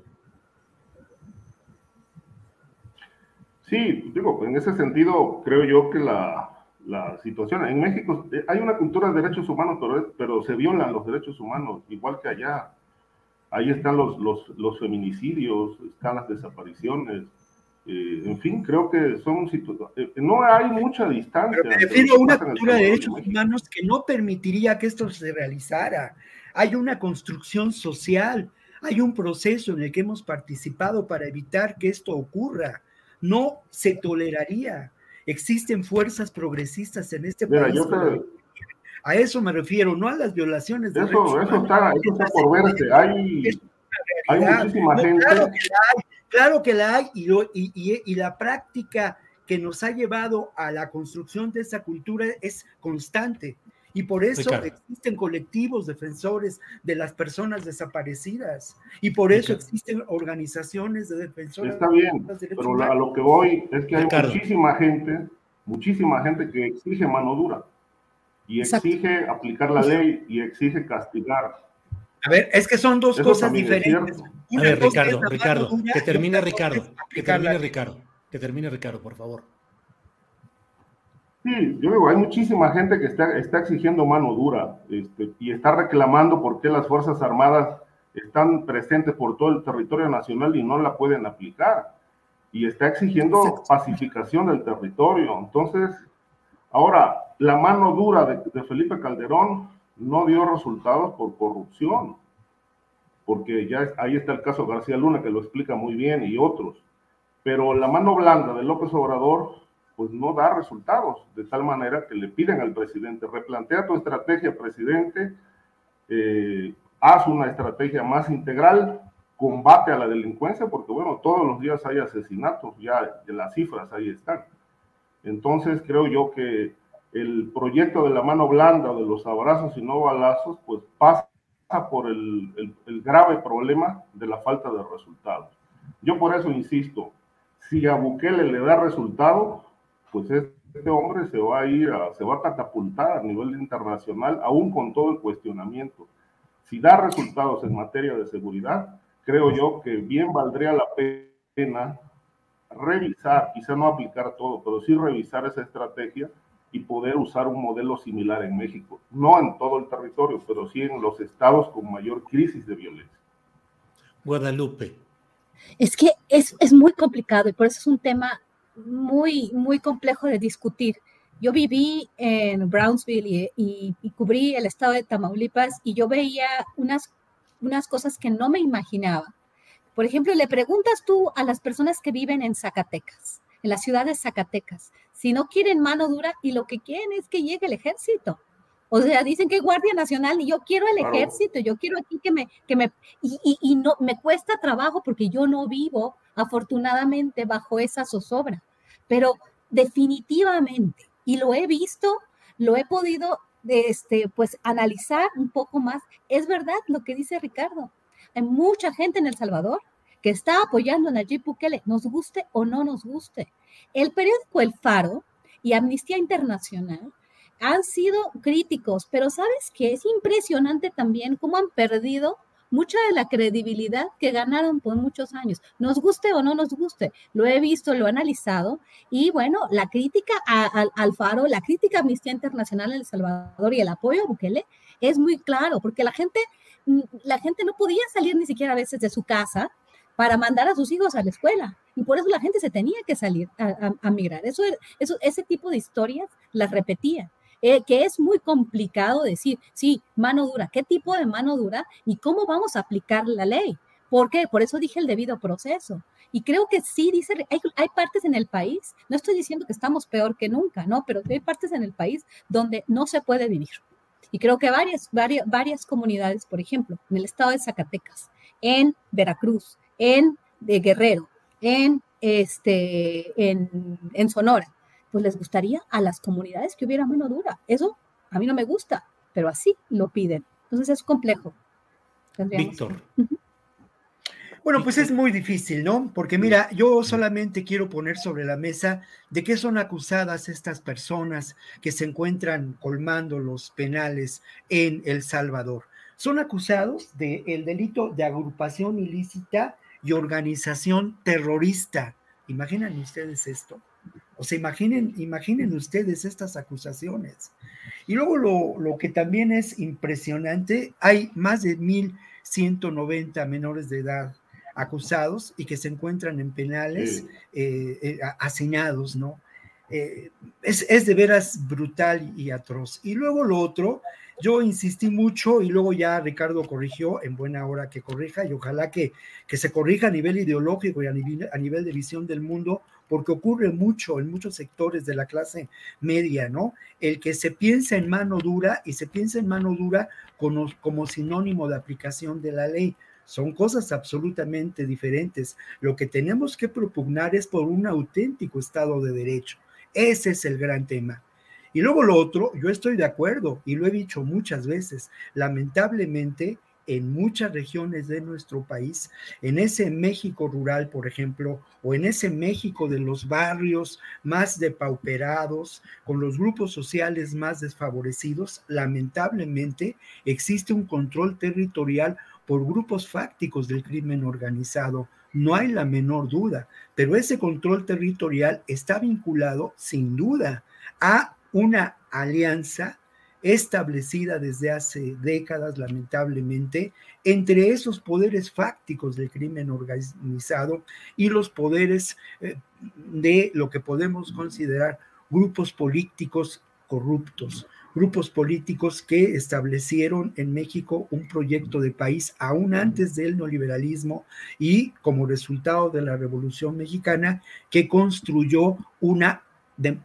Sí, digo, en ese sentido creo yo que la, la situación en México eh, hay una cultura de derechos humanos, pero, pero se violan los derechos humanos, igual que allá. Ahí están los, los, los feminicidios, están las desapariciones, eh, en fin, creo que son eh, no hay mucha distancia. Pero me refiero a una cultura de derechos humanos que no permitiría que esto se realizara. Hay una construcción social, hay un proceso en el que hemos participado para evitar que esto ocurra. No se toleraría. Existen fuerzas progresistas en este país. A eso me refiero, no a las violaciones de eso, derechos eso Está, eso está por verse. Hay, hay muchísima gente. Claro que la hay Claro que la hay y, y, y, la práctica que nos ha llevado a la construcción de esa cultura es constante. Y por eso existen colectivos defensores de las personas desaparecidas. Y por eso existen organizaciones de defensores. Está bien, pero a lo que voy es que hay muchísima gente, muchísima gente que exige mano dura. Y exige aplicar la ley y exige castigar. A ver, es que son dos cosas diferentes. A ver, Ricardo, Ricardo, que termine Ricardo, que termine Ricardo, que termine Ricardo, por favor. Sí, yo digo, hay muchísima gente que está, está exigiendo mano dura este, y está reclamando por qué las Fuerzas Armadas están presentes por todo el territorio nacional y no la pueden aplicar. Y está exigiendo pacificación del territorio. Entonces, ahora, la mano dura de, de Felipe Calderón no dio resultados por corrupción porque ya ahí está el caso García Luna que lo explica muy bien y otros. Pero la mano blanda de López Obrador pues no da resultados, de tal manera que le piden al presidente, replantea tu estrategia, presidente, eh, haz una estrategia más integral, combate a la delincuencia, porque bueno, todos los días hay asesinatos, ya las cifras ahí están. Entonces creo yo que el proyecto de la mano blanda, de los abrazos y no balazos, pues pasa por el, grave problema de la falta de resultados. Yo por eso insisto, si a Bukele le da resultado, pues este hombre se va a ir, a, se va a catapultar a nivel internacional, aún con todo el cuestionamiento. Si da resultados en materia de seguridad, creo yo que bien valdría la pena revisar, quizá no aplicar todo, pero sí revisar esa estrategia y poder usar un modelo similar en México. No en todo el territorio, pero sí en los estados con mayor crisis de violencia. Guadalupe. Es que es, es muy complicado y por eso es un tema muy, muy complejo de discutir. Yo viví en Brownsville y, y, cubrí el estado de Tamaulipas y yo veía unas, unas cosas que no me imaginaba. Por ejemplo, le preguntas tú a las personas que viven en Zacatecas, en la ciudad de Zacatecas, si no quieren mano dura y lo que quieren es que llegue el ejército. O sea, dicen que Guardia Nacional y yo quiero el ejército, yo quiero aquí que me, que me, y, y, no, me cuesta trabajo porque yo no vivo afortunadamente bajo esa zozobra, pero definitivamente, y lo he visto, lo he podido, este, pues, analizar un poco más, es verdad lo que dice Ricardo, hay mucha gente en El Salvador que está apoyando a Nayib Bukele, nos guste o no nos guste. El periódico El Faro y Amnistía Internacional han sido críticos, pero sabes que es impresionante también cómo han perdido mucha de la credibilidad que ganaron por muchos años. Nos guste o no nos guste, lo he visto, lo he analizado y bueno, la crítica al Faro, la crítica a Amnistía Internacional en El Salvador y el apoyo a Bukele es muy claro, porque la gente, mm, la gente no podía salir ni siquiera a veces de su casa para mandar a sus hijos a la escuela. Y por eso la gente se tenía que salir a, migrar. Eso, eso, ese tipo de historias las repetía. Eh, que es muy complicado decir, sí, mano dura, ¿qué tipo de mano dura y cómo vamos a aplicar la ley? ¿Por qué? Por eso dije el debido proceso. Y creo que sí, dice, hay, hay, partes en el país, no estoy diciendo que estamos peor que nunca, ¿no? Pero hay partes en el país donde no se puede vivir. Y creo que varias, varias, varias comunidades, por ejemplo, en el estado de Zacatecas, en Veracruz, en de Guerrero, en, este, en, Sonora. Pues les gustaría a las comunidades que hubiera mano dura. Eso a mí no me gusta, pero así lo piden. Entonces es complejo. Víctor. Bueno, pues es muy difícil, ¿no? Porque mira, yo solamente quiero poner sobre la mesa de qué son acusadas estas personas que se encuentran colmando los penales en El Salvador. Son acusados del delito de agrupación ilícita y organización terrorista. ¿Imaginan ustedes esto? O sea, imaginen, imaginen ustedes estas acusaciones. Y luego lo, lo que también es impresionante, hay más de 1.190 menores de edad acusados y que se encuentran en penales eh, eh ¿no? Eh, es, es, de veras brutal y atroz. Y luego lo otro, yo insistí mucho y luego ya Ricardo corrigió, en buena hora que corrija, y ojalá que, que se corrija a nivel ideológico y a nivel, a nivel de visión del mundo, porque ocurre mucho en muchos sectores de la clase media, ¿no? El que se piensa en mano dura y se piensa en mano dura como, como sinónimo de aplicación de la ley. Son cosas absolutamente diferentes. Lo que tenemos que propugnar es por un auténtico Estado de Derecho. Ese es el gran tema. Y luego lo otro, yo estoy de acuerdo y lo he dicho muchas veces, lamentablemente en muchas regiones de nuestro país, en ese México rural, por ejemplo, o en ese México de los barrios más depauperados, con los grupos sociales más desfavorecidos, lamentablemente existe un control territorial por grupos fácticos del crimen organizado. No hay la menor duda, pero ese control territorial está vinculado sin duda a una alianza establecida desde hace décadas, lamentablemente, entre esos poderes fácticos del crimen organizado y los poderes eh, de lo que podemos considerar grupos políticos corruptos. Grupos políticos que establecieron en México un proyecto de país aún antes del neoliberalismo y como resultado de la Revolución Mexicana que construyó una,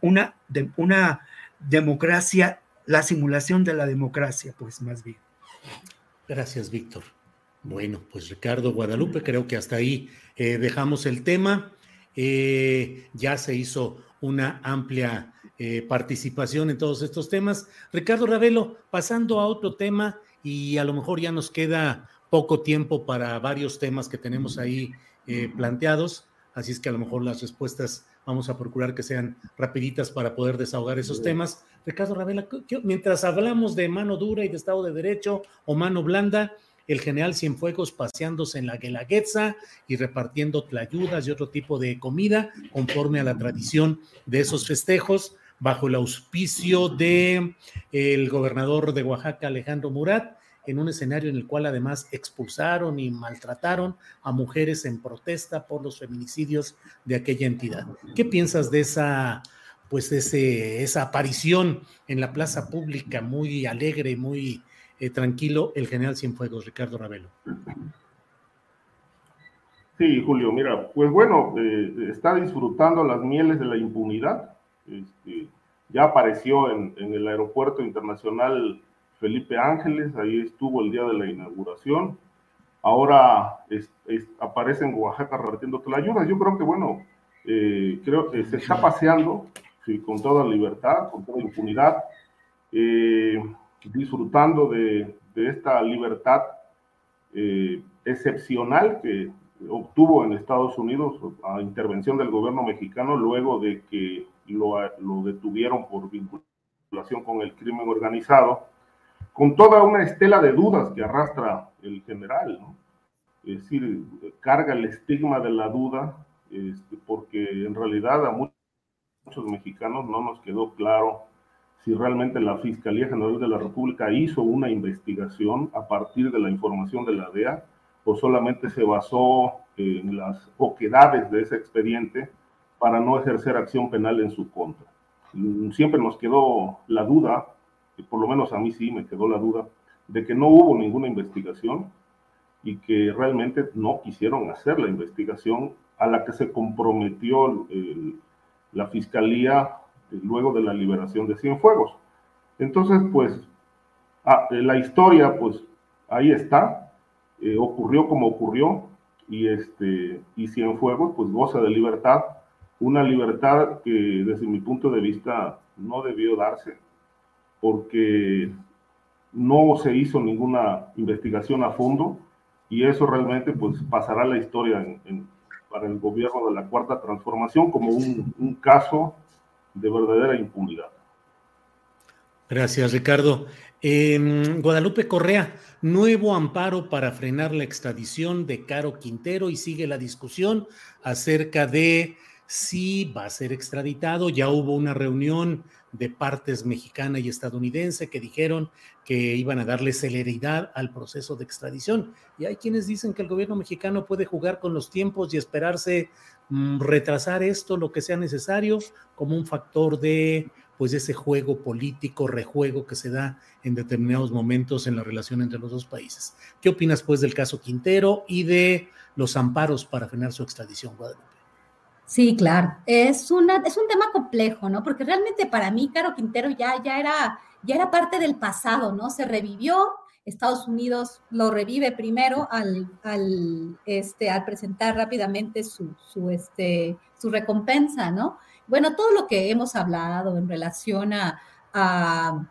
una, una democracia, la simulación de la democracia, pues más bien. Gracias, Víctor. Bueno, pues Ricardo Guadalupe, creo que hasta ahí eh, dejamos el tema. Eh, ya se hizo una amplia eh, participación en todos estos temas. Ricardo Ravelo, pasando a otro tema y a lo mejor ya nos queda poco tiempo para varios temas que tenemos ahí planteados, así es que a lo mejor las respuestas vamos a procurar que sean rapiditas para poder desahogar esos temas. Ricardo Ravelo, mientras hablamos de mano dura y de Estado de Derecho o mano blanda, el general Cienfuegos paseándose en la Guelaguetza y repartiendo tlayudas y otro tipo de comida conforme a la tradición de esos festejos bajo el auspicio de el gobernador de Oaxaca, Alejandro Murat, en un escenario en el cual además expulsaron y maltrataron a mujeres en protesta por los feminicidios de aquella entidad. ¿Qué piensas de esa, pues, ese, esa aparición en la plaza pública muy alegre muy eh, tranquilo el general Cienfuegos, Ricardo Ravelo? Sí, Julio, mira, pues bueno, eh, está disfrutando las mieles de la impunidad este, ya apareció en, el aeropuerto internacional Felipe Ángeles, ahí estuvo el día de la inauguración. Ahora aparece en Oaxaca repartiendo ayuda. Yo creo que, bueno, eh, creo que se está paseando con toda libertad, con toda impunidad, eh, disfrutando de, esta libertad eh, excepcional que obtuvo en Estados Unidos a intervención del gobierno mexicano luego de que lo detuvieron por vinculación con el crimen organizado, con toda una estela de dudas que arrastra el general, ¿no? Es decir, carga el estigma de la duda, este, porque en realidad a muchos mexicanos no nos quedó claro si realmente la Fiscalía General de la República hizo una investigación a partir de la información de la DEA o solamente se basó en las oquedades de ese expediente para no ejercer acción penal en su contra. Mm, siempre nos quedó la duda, por lo menos a mí sí me quedó la duda, de que no hubo ninguna investigación y que realmente no quisieron hacer la investigación a la que se comprometió la fiscalía eh, luego de la liberación de Cienfuegos. Entonces, pues, ah, eh, la historia, pues, ahí está, eh, ocurrió como ocurrió, y, este, y Cienfuegos, pues, goza de libertad una libertad que desde mi punto de vista no debió darse porque no se hizo ninguna investigación a fondo y eso realmente pues pasará a la historia para el gobierno de la cuarta transformación como un, un caso de verdadera impunidad. Gracias, Ricardo. Guadalupe Correa, nuevo amparo para frenar la extradición de Caro Quintero y sigue la discusión acerca de si va a ser extraditado. Ya hubo una reunión de partes mexicana y estadounidense que dijeron que iban a darle celeridad al proceso de extradición. Y hay quienes dicen que el gobierno mexicano puede jugar con los tiempos y esperarse mm, retrasar esto lo que sea necesario como un factor de pues ese juego político, rejuego que se da en determinados momentos en la relación entre los dos países. ¿Qué opinas pues del caso Quintero y de los amparos para frenar su extradición, Guadalupe? Sí, claro. Es, una, es un tema complejo, ¿no? Porque realmente para mí, Caro Quintero ya, ya, era, ya era parte del pasado, ¿no? Se revivió, Estados Unidos lo revive primero al, al, este, al presentar rápidamente su, su, este, su recompensa, ¿no? bueno, todo lo que hemos hablado en relación a, a,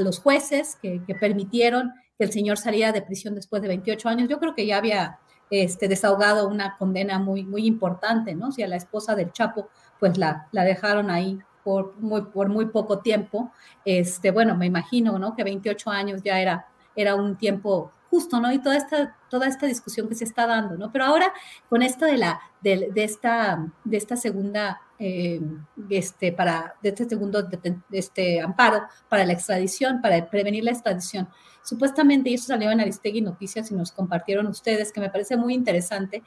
los jueces que, permitieron que el señor saliera de prisión después de 28 años, yo creo que ya había este, desahogado una condena muy, muy importante, ¿no? Si a la esposa del Chapo, pues la, la dejaron ahí por muy, por muy poco tiempo, este, bueno, me imagino, ¿no? Que 28 años ya era, era un tiempo justo, ¿no? Y toda esta, toda esta discusión que se está dando, ¿no? Pero ahora, con esto de, la, de, de esta, de esta segunda, eh, este, para, de este segundo de, este amparo para la extradición, para prevenir la extradición, supuestamente, y eso salió en Aristegui Noticias y nos compartieron ustedes, que me parece muy interesante,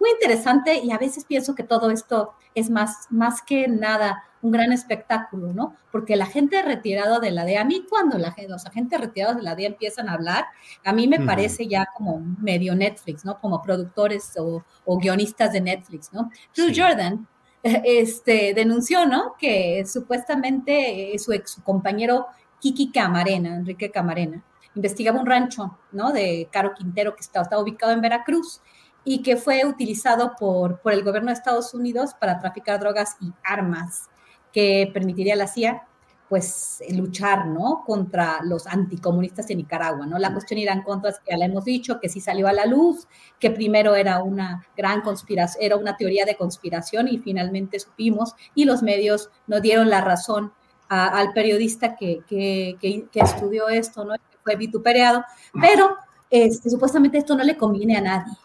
muy interesante y a veces pienso que todo esto es más, más que nada un gran espectáculo, ¿no? Porque la gente retirada de la DEA, a mí cuando la, los agentes retirados de la DEA empiezan a hablar, a mí me parece ya como medio Netflix, ¿no? Como productores o, guionistas de Netflix, ¿no? Drew Jordan este, denunció, ¿no? Que supuestamente su ex compañero Kiki Camarena, Enrique Camarena, investigaba un rancho, ¿no? De Caro Quintero que estaba, ubicado en Veracruz y que fue utilizado por, por el gobierno de Estados Unidos para traficar drogas y armas, que permitiría la CIA pues luchar, ¿no? Contra los anticomunistas en Nicaragua, ¿no? La cuestión irán contra, que ya la hemos dicho, que sí salió a la luz, que primero era una gran conspiración, era una teoría de conspiración y finalmente supimos y los medios nos dieron la razón al periodista que, que, que, estudió esto, ¿no? Que fue vituperado, pero este, supuestamente esto no le conviene a nadie,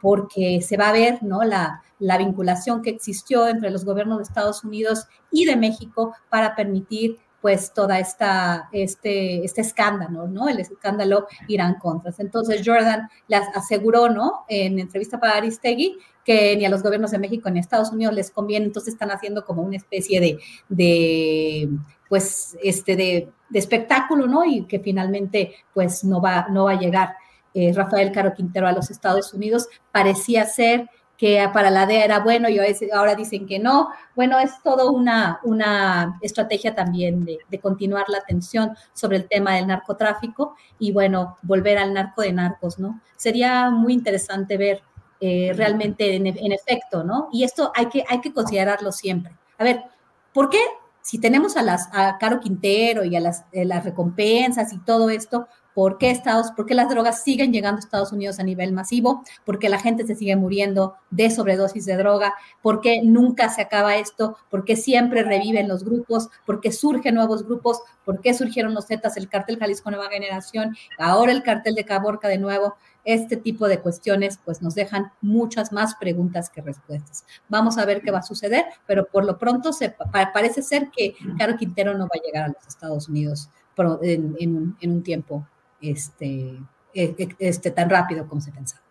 porque se va a ver ¿no? la, la vinculación que existió entre los gobiernos de Estados Unidos y de México para permitir pues toda esta, este, este escándalo, ¿no? El escándalo Irán Contras. Entonces Jordan les aseguró, ¿no? En entrevista para Aristegui, que ni a los gobiernos de México ni a Estados Unidos les conviene, entonces están haciendo como una especie de, de pues, este, de, de espectáculo, ¿no? Y que finalmente, pues, no va, no va a llegar. Eh, Rafael Caro Quintero a los Estados Unidos, parecía ser que para la DEA era bueno y ahora dicen que no. Bueno, es todo una, una estrategia también de, continuar la atención sobre el tema del narcotráfico y bueno, volver al narco de narcos, ¿no? Sería muy interesante ver eh, realmente en, efecto, ¿no? Y esto hay que, hay que considerarlo siempre. A ver, ¿por qué si tenemos a, las, a Caro Quintero y a las, eh, las recompensas y todo esto, ¿Por qué, Estados, ¿Por qué las drogas siguen llegando a Estados Unidos a nivel masivo? ¿Por qué la gente se sigue muriendo de sobredosis de droga? ¿Por qué nunca se acaba esto? ¿Por qué siempre reviven los grupos? ¿Por qué surgen nuevos grupos? ¿Por qué surgieron los Zetas, el cartel Jalisco Nueva Generación, ahora el cartel de Caborca de nuevo? Este tipo de cuestiones pues nos dejan muchas más preguntas que respuestas. Vamos a ver qué va a suceder, pero por lo pronto se, parece ser que Caro Quintero no va a llegar a los Estados Unidos en, en un tiempo este, e, e, este, tan rápido como se pensaba.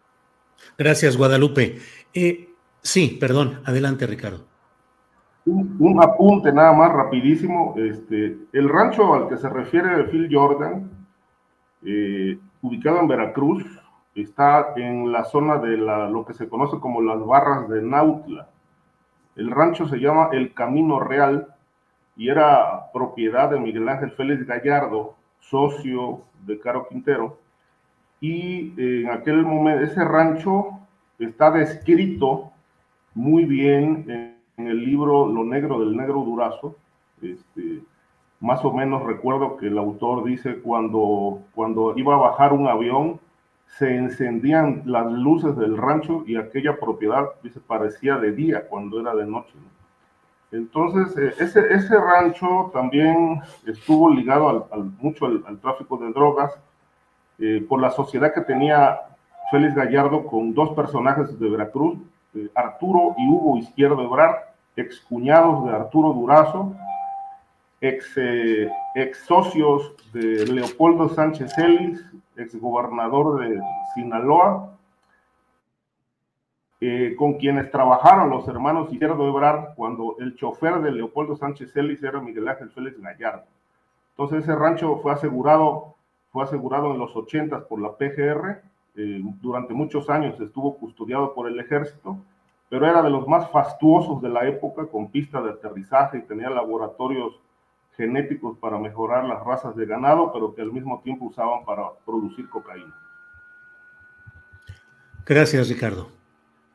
Gracias, Guadalupe. Eh, sí, perdón, adelante, Ricardo. Un, apunte nada más rapidísimo. Este, el rancho al que se refiere Phil Jordan, eh, ubicado en Veracruz, está en la zona de la, lo que se conoce como las barras de Nautla. El rancho se llama El Camino Real y era propiedad de Miguel Ángel Félix Gallardo, socio de Caro Quintero, y en aquel momento ese rancho está descrito muy bien en en el libro Lo Negro del Negro Durazo, este, más o menos recuerdo que el autor dice cuando, cuando iba a bajar un avión, se encendían las luces del rancho y aquella propiedad dice, parecía de día cuando era de noche. Entonces, eh, ese, ese rancho también estuvo ligado al, mucho al, tráfico de drogas eh, por la sociedad que tenía Félix Gallardo con dos personajes de Veracruz, eh, Arturo y Hugo Izquierdo Ebrard, excuñados de Arturo Durazo, ex, ex socios de Leopoldo Sánchez Ellis, ex gobernador de Sinaloa, eh, con quienes trabajaron los hermanos Izquierdo Ebrard cuando el chofer de Leopoldo Sánchez Ellis era Miguel Ángel Félix Gallardo. Entonces ese rancho fue asegurado, fue asegurado en los 80 por la PGR, eh, durante muchos años estuvo custodiado por el ejército, pero era de los más fastuosos de la época, con pista de aterrizaje y tenía laboratorios genéticos para mejorar las razas de ganado, pero que al mismo tiempo usaban para producir cocaína. Gracias, Ricardo.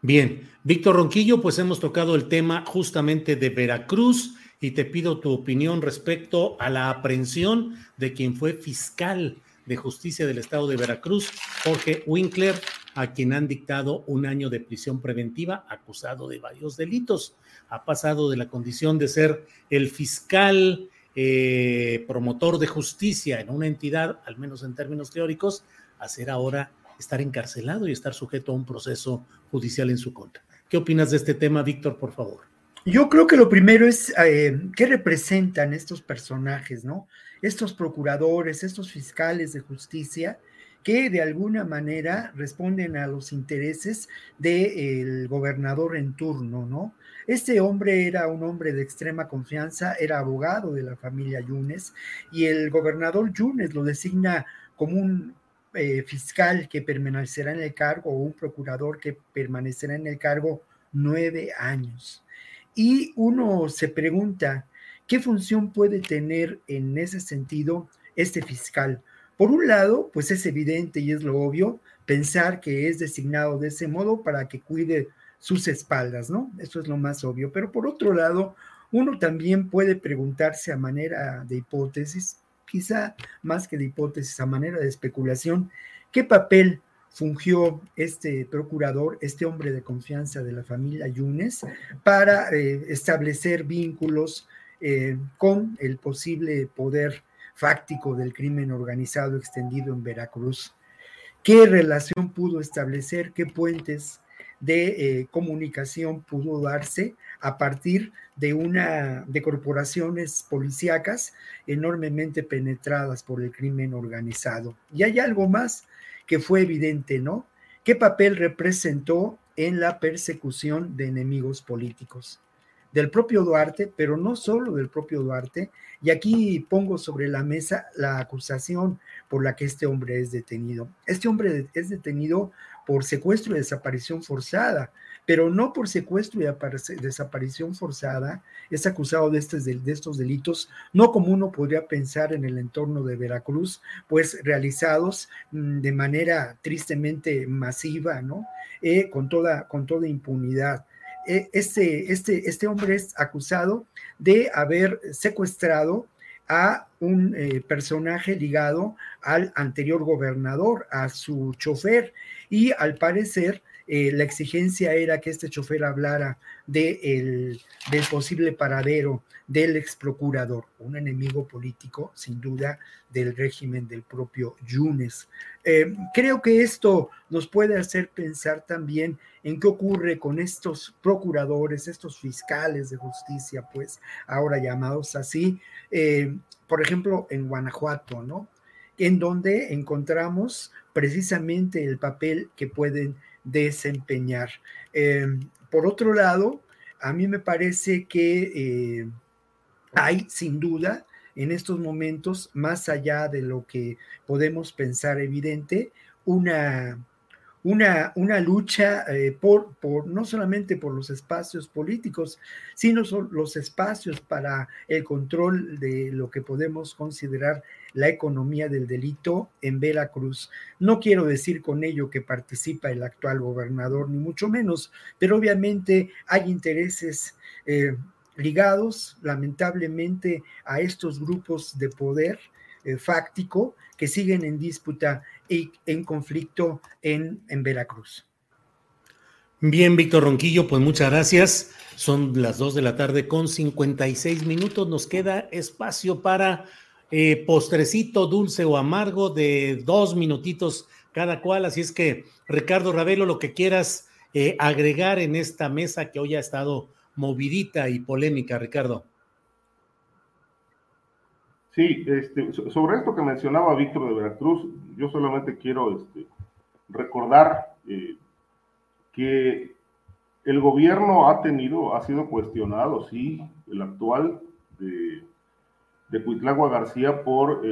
Bien, Víctor Ronquillo, pues hemos tocado el tema justamente de Veracruz y te pido tu opinión respecto a la aprehensión de quien fue fiscal de justicia del estado de Veracruz, Jorge Winkler, a quien han dictado un año de prisión preventiva acusado de varios delitos. Ha pasado de la condición de ser el fiscal eh, promotor de justicia en una entidad, al menos en términos teóricos, a ser ahora estar encarcelado y estar sujeto a un proceso judicial en su contra. ¿Qué opinas de este tema, Víctor, por favor? Yo creo que lo primero es eh, qué representan estos personajes, ¿no? Estos procuradores, estos fiscales de justicia que de alguna manera responden a los intereses del gobernador en turno, ¿no? Este hombre era un hombre de extrema confianza, era abogado de la familia Yunes y el gobernador Yunes lo designa como un eh, fiscal que permanecerá en el cargo o un procurador que permanecerá en el cargo nueve años. Y uno se pregunta, ¿qué función puede tener en ese sentido este fiscal? Por un lado, pues es evidente y es lo obvio pensar que es designado de ese modo para que cuide sus espaldas, ¿no? Eso es lo más obvio. Pero por otro lado, uno también puede preguntarse a manera de hipótesis, quizá más que de hipótesis, a manera de especulación, ¿qué papel fungió este procurador, este hombre de confianza de la familia Yunes, para eh, establecer vínculos eh, con el posible poder fáctico del crimen organizado extendido en Veracruz? ¿Qué relación pudo establecer? ¿Qué puentes de eh, comunicación pudo darse a partir de una de corporaciones policíacas enormemente penetradas por el crimen organizado. Y hay algo más que fue evidente, ¿no? ¿Qué papel representó en la persecución de enemigos políticos? Del propio Duarte, pero no solo del propio Duarte. Y aquí pongo sobre la mesa la acusación por la que este hombre es detenido. Este hombre es detenido por secuestro y desaparición forzada, pero no por secuestro y desaparición forzada, es acusado de, de estos delitos, no como uno podría pensar en el entorno de Veracruz, pues realizados mm, de manera tristemente masiva, ¿no? Eh, con, toda, con toda impunidad. Eh, este, este, este hombre es acusado de haber secuestrado a un eh, personaje ligado al anterior gobernador, a su chofer, y al parecer eh, la exigencia era que este chofer hablara de del posible paradero del ex procurador, un enemigo político sin duda del régimen del propio Yunes. Eh, creo que esto nos puede hacer pensar también en qué ocurre con estos procuradores, estos fiscales de justicia, pues ahora llamados así, eh, por ejemplo, en Guanajuato, ¿no? En donde encontramos precisamente el papel que pueden desempeñar. Eh, por otro lado, a mí me parece que eh, hay sin duda en estos momentos, más allá de lo que podemos pensar evidente, una, una, una lucha eh, por, por, no solamente por los espacios políticos, sino los espacios para el control de lo que podemos considerar la economía del delito en Veracruz. No quiero decir con ello que participa el actual gobernador, ni mucho menos, pero obviamente hay intereses eh, ligados, lamentablemente, a estos grupos de poder eh, fáctico que siguen en disputa y en conflicto en, en Veracruz. Bien, Víctor Ronquillo, pues muchas gracias. Son las dos de la tarde con 56 minutos. Nos queda espacio para eh, postrecito dulce o amargo de dos minutitos cada cual. Así es que, Ricardo Ravelo, lo que quieras eh, agregar en esta mesa que hoy ha estado movidita y polémica, Ricardo. Sí, este, sobre esto que mencionaba Víctor de Veracruz, yo solamente quiero este, recordar eh, que el gobierno ha tenido, ha sido cuestionado, sí, el actual de, de Cuitlagua García por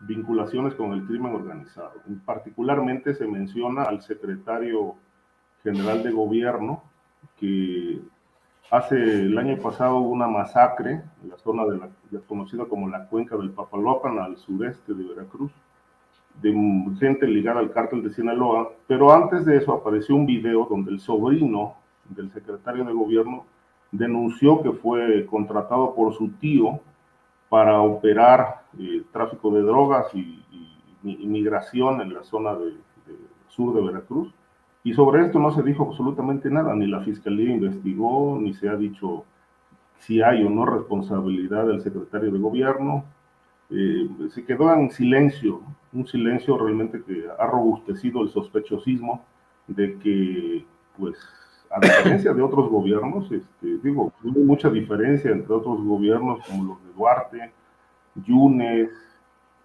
vinculaciones con el crimen organizado. Particularmente se menciona al secretario general de gobierno que hace el año pasado una masacre en la zona conocida como la cuenca del Papalopan al sureste de Veracruz de gente ligada al cártel de Sinaloa, pero antes de eso apareció un video donde el sobrino del secretario de gobierno denunció que fue contratado por su tío para operar eh, tráfico de drogas y, inmigración en la zona de, sur de Veracruz. Y sobre esto no se dijo absolutamente nada, ni la fiscalía investigó, ni se ha dicho si hay o no responsabilidad del secretario de gobierno. Eh, se quedó en silencio, un silencio realmente que ha robustecido el sospechosismo de que, pues, a diferencia de otros gobiernos, este, digo, hay mucha diferencia entre otros gobiernos como los de Duarte, Yunes,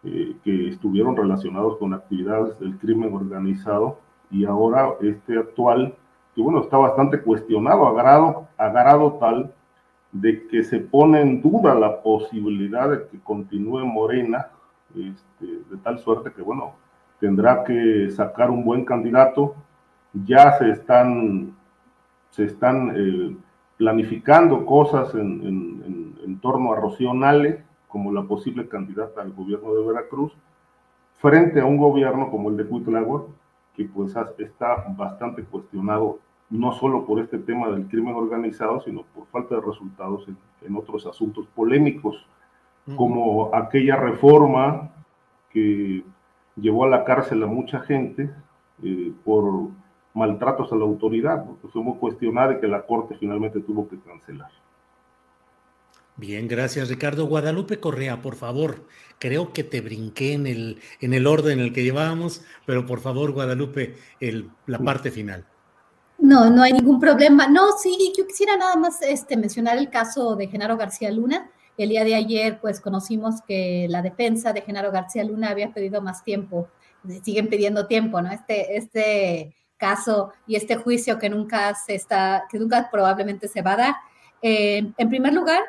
eh, que estuvieron relacionados con actividades del crimen organizado, y ahora este actual, que bueno, está bastante cuestionado, agarrado, agarrado tal de que se pone en duda la posibilidad de que continúe Morena, este, de tal suerte que, bueno, tendrá que sacar un buen candidato. Ya se están se están eh, planificando cosas en, en, torno a Rocío Nale como la posible candidata al gobierno de Veracruz, frente a un gobierno como el de Cuitlagua, que pues está bastante cuestionado no solo por este tema del crimen organizado, sino por falta de resultados en, otros asuntos polémicos, como aquella reforma que llevó a la cárcel a mucha gente eh, por maltratos a la autoridad, porque fue muy cuestionada y que la Corte finalmente tuvo que cancelar. Bien, gracias Ricardo. Guadalupe Correa, por favor, creo que te brinqué en el, en el orden en el que llevábamos, pero por favor, Guadalupe, el, la parte final. No, no hay ningún problema. No, sí, yo quisiera nada más este, mencionar el caso de Genaro García Luna. El día de ayer, pues conocimos que la defensa de Genaro García Luna había pedido más tiempo, siguen pidiendo tiempo, ¿no? Este, este caso y este juicio que nunca se está, que nunca probablemente se va a dar. Eh, en primer lugar,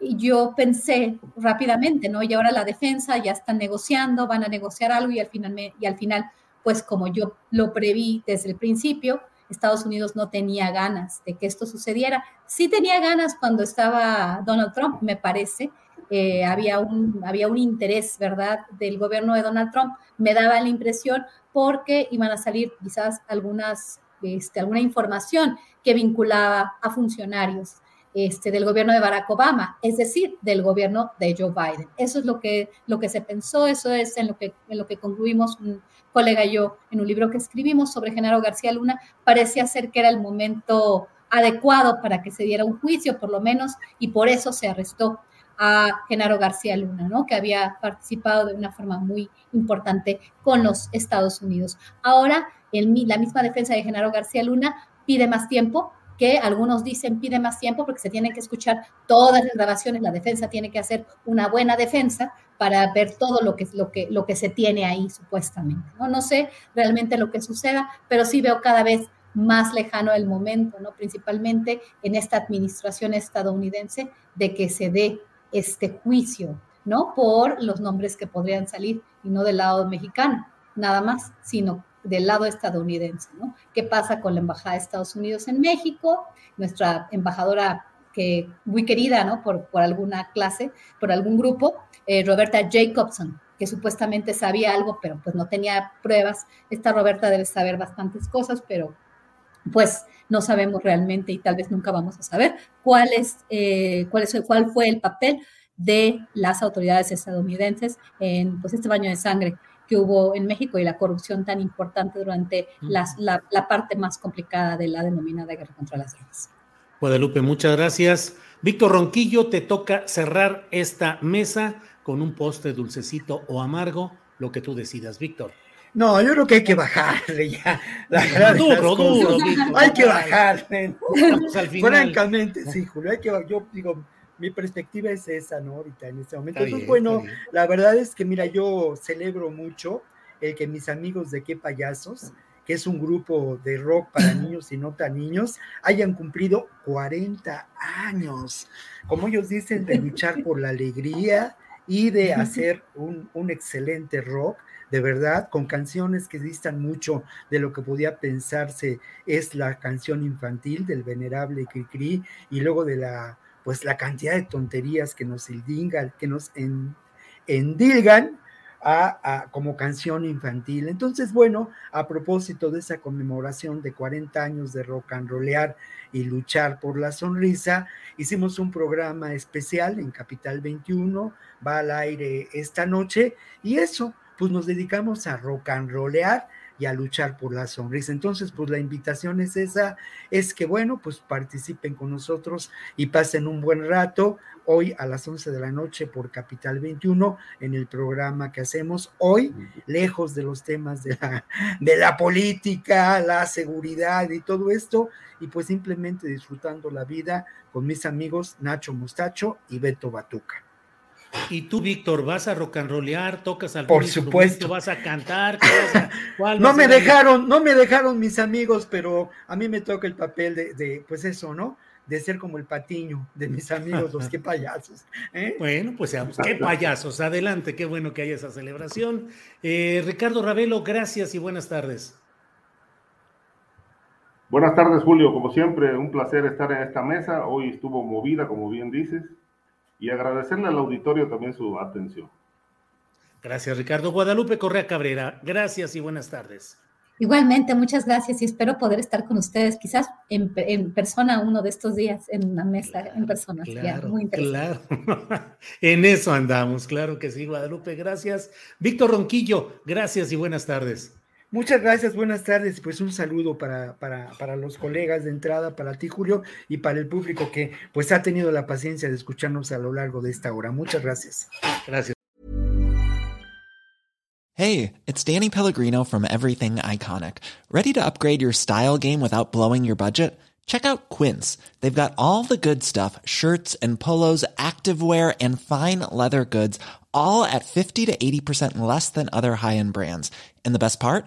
yo pensé rápidamente, ¿no? Y ahora la defensa ya están negociando, van a negociar algo y al final, y al final pues como yo lo preví desde el principio, Estados Unidos no tenía ganas de que esto sucediera. Sí tenía ganas cuando estaba Donald Trump, me parece. Eh, había, un, había un interés, ¿verdad?, del gobierno de Donald Trump. Me daba la impresión porque iban a salir quizás algunas, este, alguna información que vinculaba a funcionarios este, del gobierno de Barack Obama, es decir, del gobierno de Joe Biden. Eso es lo que, lo que se pensó, eso es en lo que, en lo que concluimos un colega y yo en un libro que escribimos sobre Genaro García Luna. Parecía ser que era el momento adecuado para que se diera un juicio, por lo menos, y por eso se arrestó a Genaro García Luna, ¿no? que había participado de una forma muy importante con los Estados Unidos. Ahora, la misma defensa de Genaro García Luna pide más tiempo, que algunos dicen pide más tiempo porque se tienen que escuchar todas las grabaciones, la defensa tiene que hacer una buena defensa para ver todo lo que, lo que, lo que se tiene ahí supuestamente. ¿no? no sé realmente lo que suceda, pero sí veo cada vez más lejano el momento, ¿no? principalmente en esta administración estadounidense, de que se dé este juicio, ¿no? Por los nombres que podrían salir y no del lado mexicano, nada más, sino del lado estadounidense, ¿no? ¿Qué pasa con la Embajada de Estados Unidos en México? Nuestra embajadora que muy querida, ¿no? Por, por alguna clase, por algún grupo, eh, Roberta Jacobson, que supuestamente sabía algo, pero pues no tenía pruebas. Esta Roberta debe saber bastantes cosas, pero pues no sabemos realmente y tal vez nunca vamos a saber cuál, es, eh, cuál, es, cuál fue el papel de las autoridades estadounidenses en pues, este baño de sangre que hubo en México y la corrupción tan importante durante la, la, parte más complicada de la denominada guerra contra las drogas. Guadalupe, muchas gracias. Víctor Ronquillo, te toca cerrar esta mesa con un postre dulcecito o amargo, lo que tú decidas, Víctor. No, yo creo que hay que bajarle ya. La duro, duro, Hay que bajarle. Francamente, sí, Julio, hay que Yo digo, mi perspectiva es esa, ¿no? Ahorita en este momento. Entonces, bueno, la verdad es que, mira, yo celebro mucho el que mis amigos de Qué Payasos, que es un grupo de rock para niños y no tan niños, hayan cumplido 40 años. Como ellos dicen, de luchar por la alegría y de hacer un, un excelente rock de verdad, con canciones que distan mucho de lo que podía pensarse es la canción infantil del venerable Cricri y luego de la pues la cantidad de tonterías que nos endilgan, que nos endilgan a, como canción infantil. Entonces, bueno, a propósito de esa conmemoración de 40 años de rock and rollear y luchar por la sonrisa, hicimos un programa especial en Capital 21, va al aire esta noche, y eso, pues nos dedicamos a rock and rollear y a luchar por la sonrisa. Entonces, pues la invitación es esa, es que bueno, pues participen con nosotros y pasen un buen rato hoy a las 11 de la noche por Capital 21 en el programa que hacemos hoy, lejos de los temas de la, de la política, la seguridad y todo esto, y pues simplemente disfrutando la vida con mis amigos Nacho Mustacho y Beto Batuca. Y tú, Víctor, vas a rock and rollear, tocas al Por supuesto. vas a cantar. no me dejaron, no me dejaron mis amigos, pero a mí me toca el papel de, pues eso, ¿no? De ser como el patiño de mis amigos, los que payasos. ¿eh? Bueno, pues seamos, qué payasos. Adelante, qué bueno que haya esa celebración. Eh, Ricardo Ravelo, gracias y buenas tardes. Buenas tardes, Julio. Como siempre, un placer estar en esta mesa. Hoy estuvo movida, como bien dices y agradecerle al auditorio también su atención. Gracias, Ricardo. Guadalupe Correa Cabrera, gracias y buenas tardes. Igualmente, muchas gracias y espero poder estar con ustedes, quizás en, persona uno de estos días, en una mesa en persona. Claro, muy claro. en eso andamos, claro que sí, Guadalupe, gracias. Víctor Ronquillo, gracias y buenas tardes. Muchas gracias, buenas tardes. Pues un saludo para, para, para, los colegas de entrada, para ti, Julio, y para el público que pues ha tenido la paciencia de escucharnos a lo largo de esta hora. Muchas gracias. Gracias. Hey, it's Danny Pellegrino from Everything Iconic. Ready to upgrade your style game without blowing your budget? Check out Quince. They've got all the good stuff shirts and polos, activewear, and fine leather goods, all at 50 to 80% less than other high end brands. And the best part?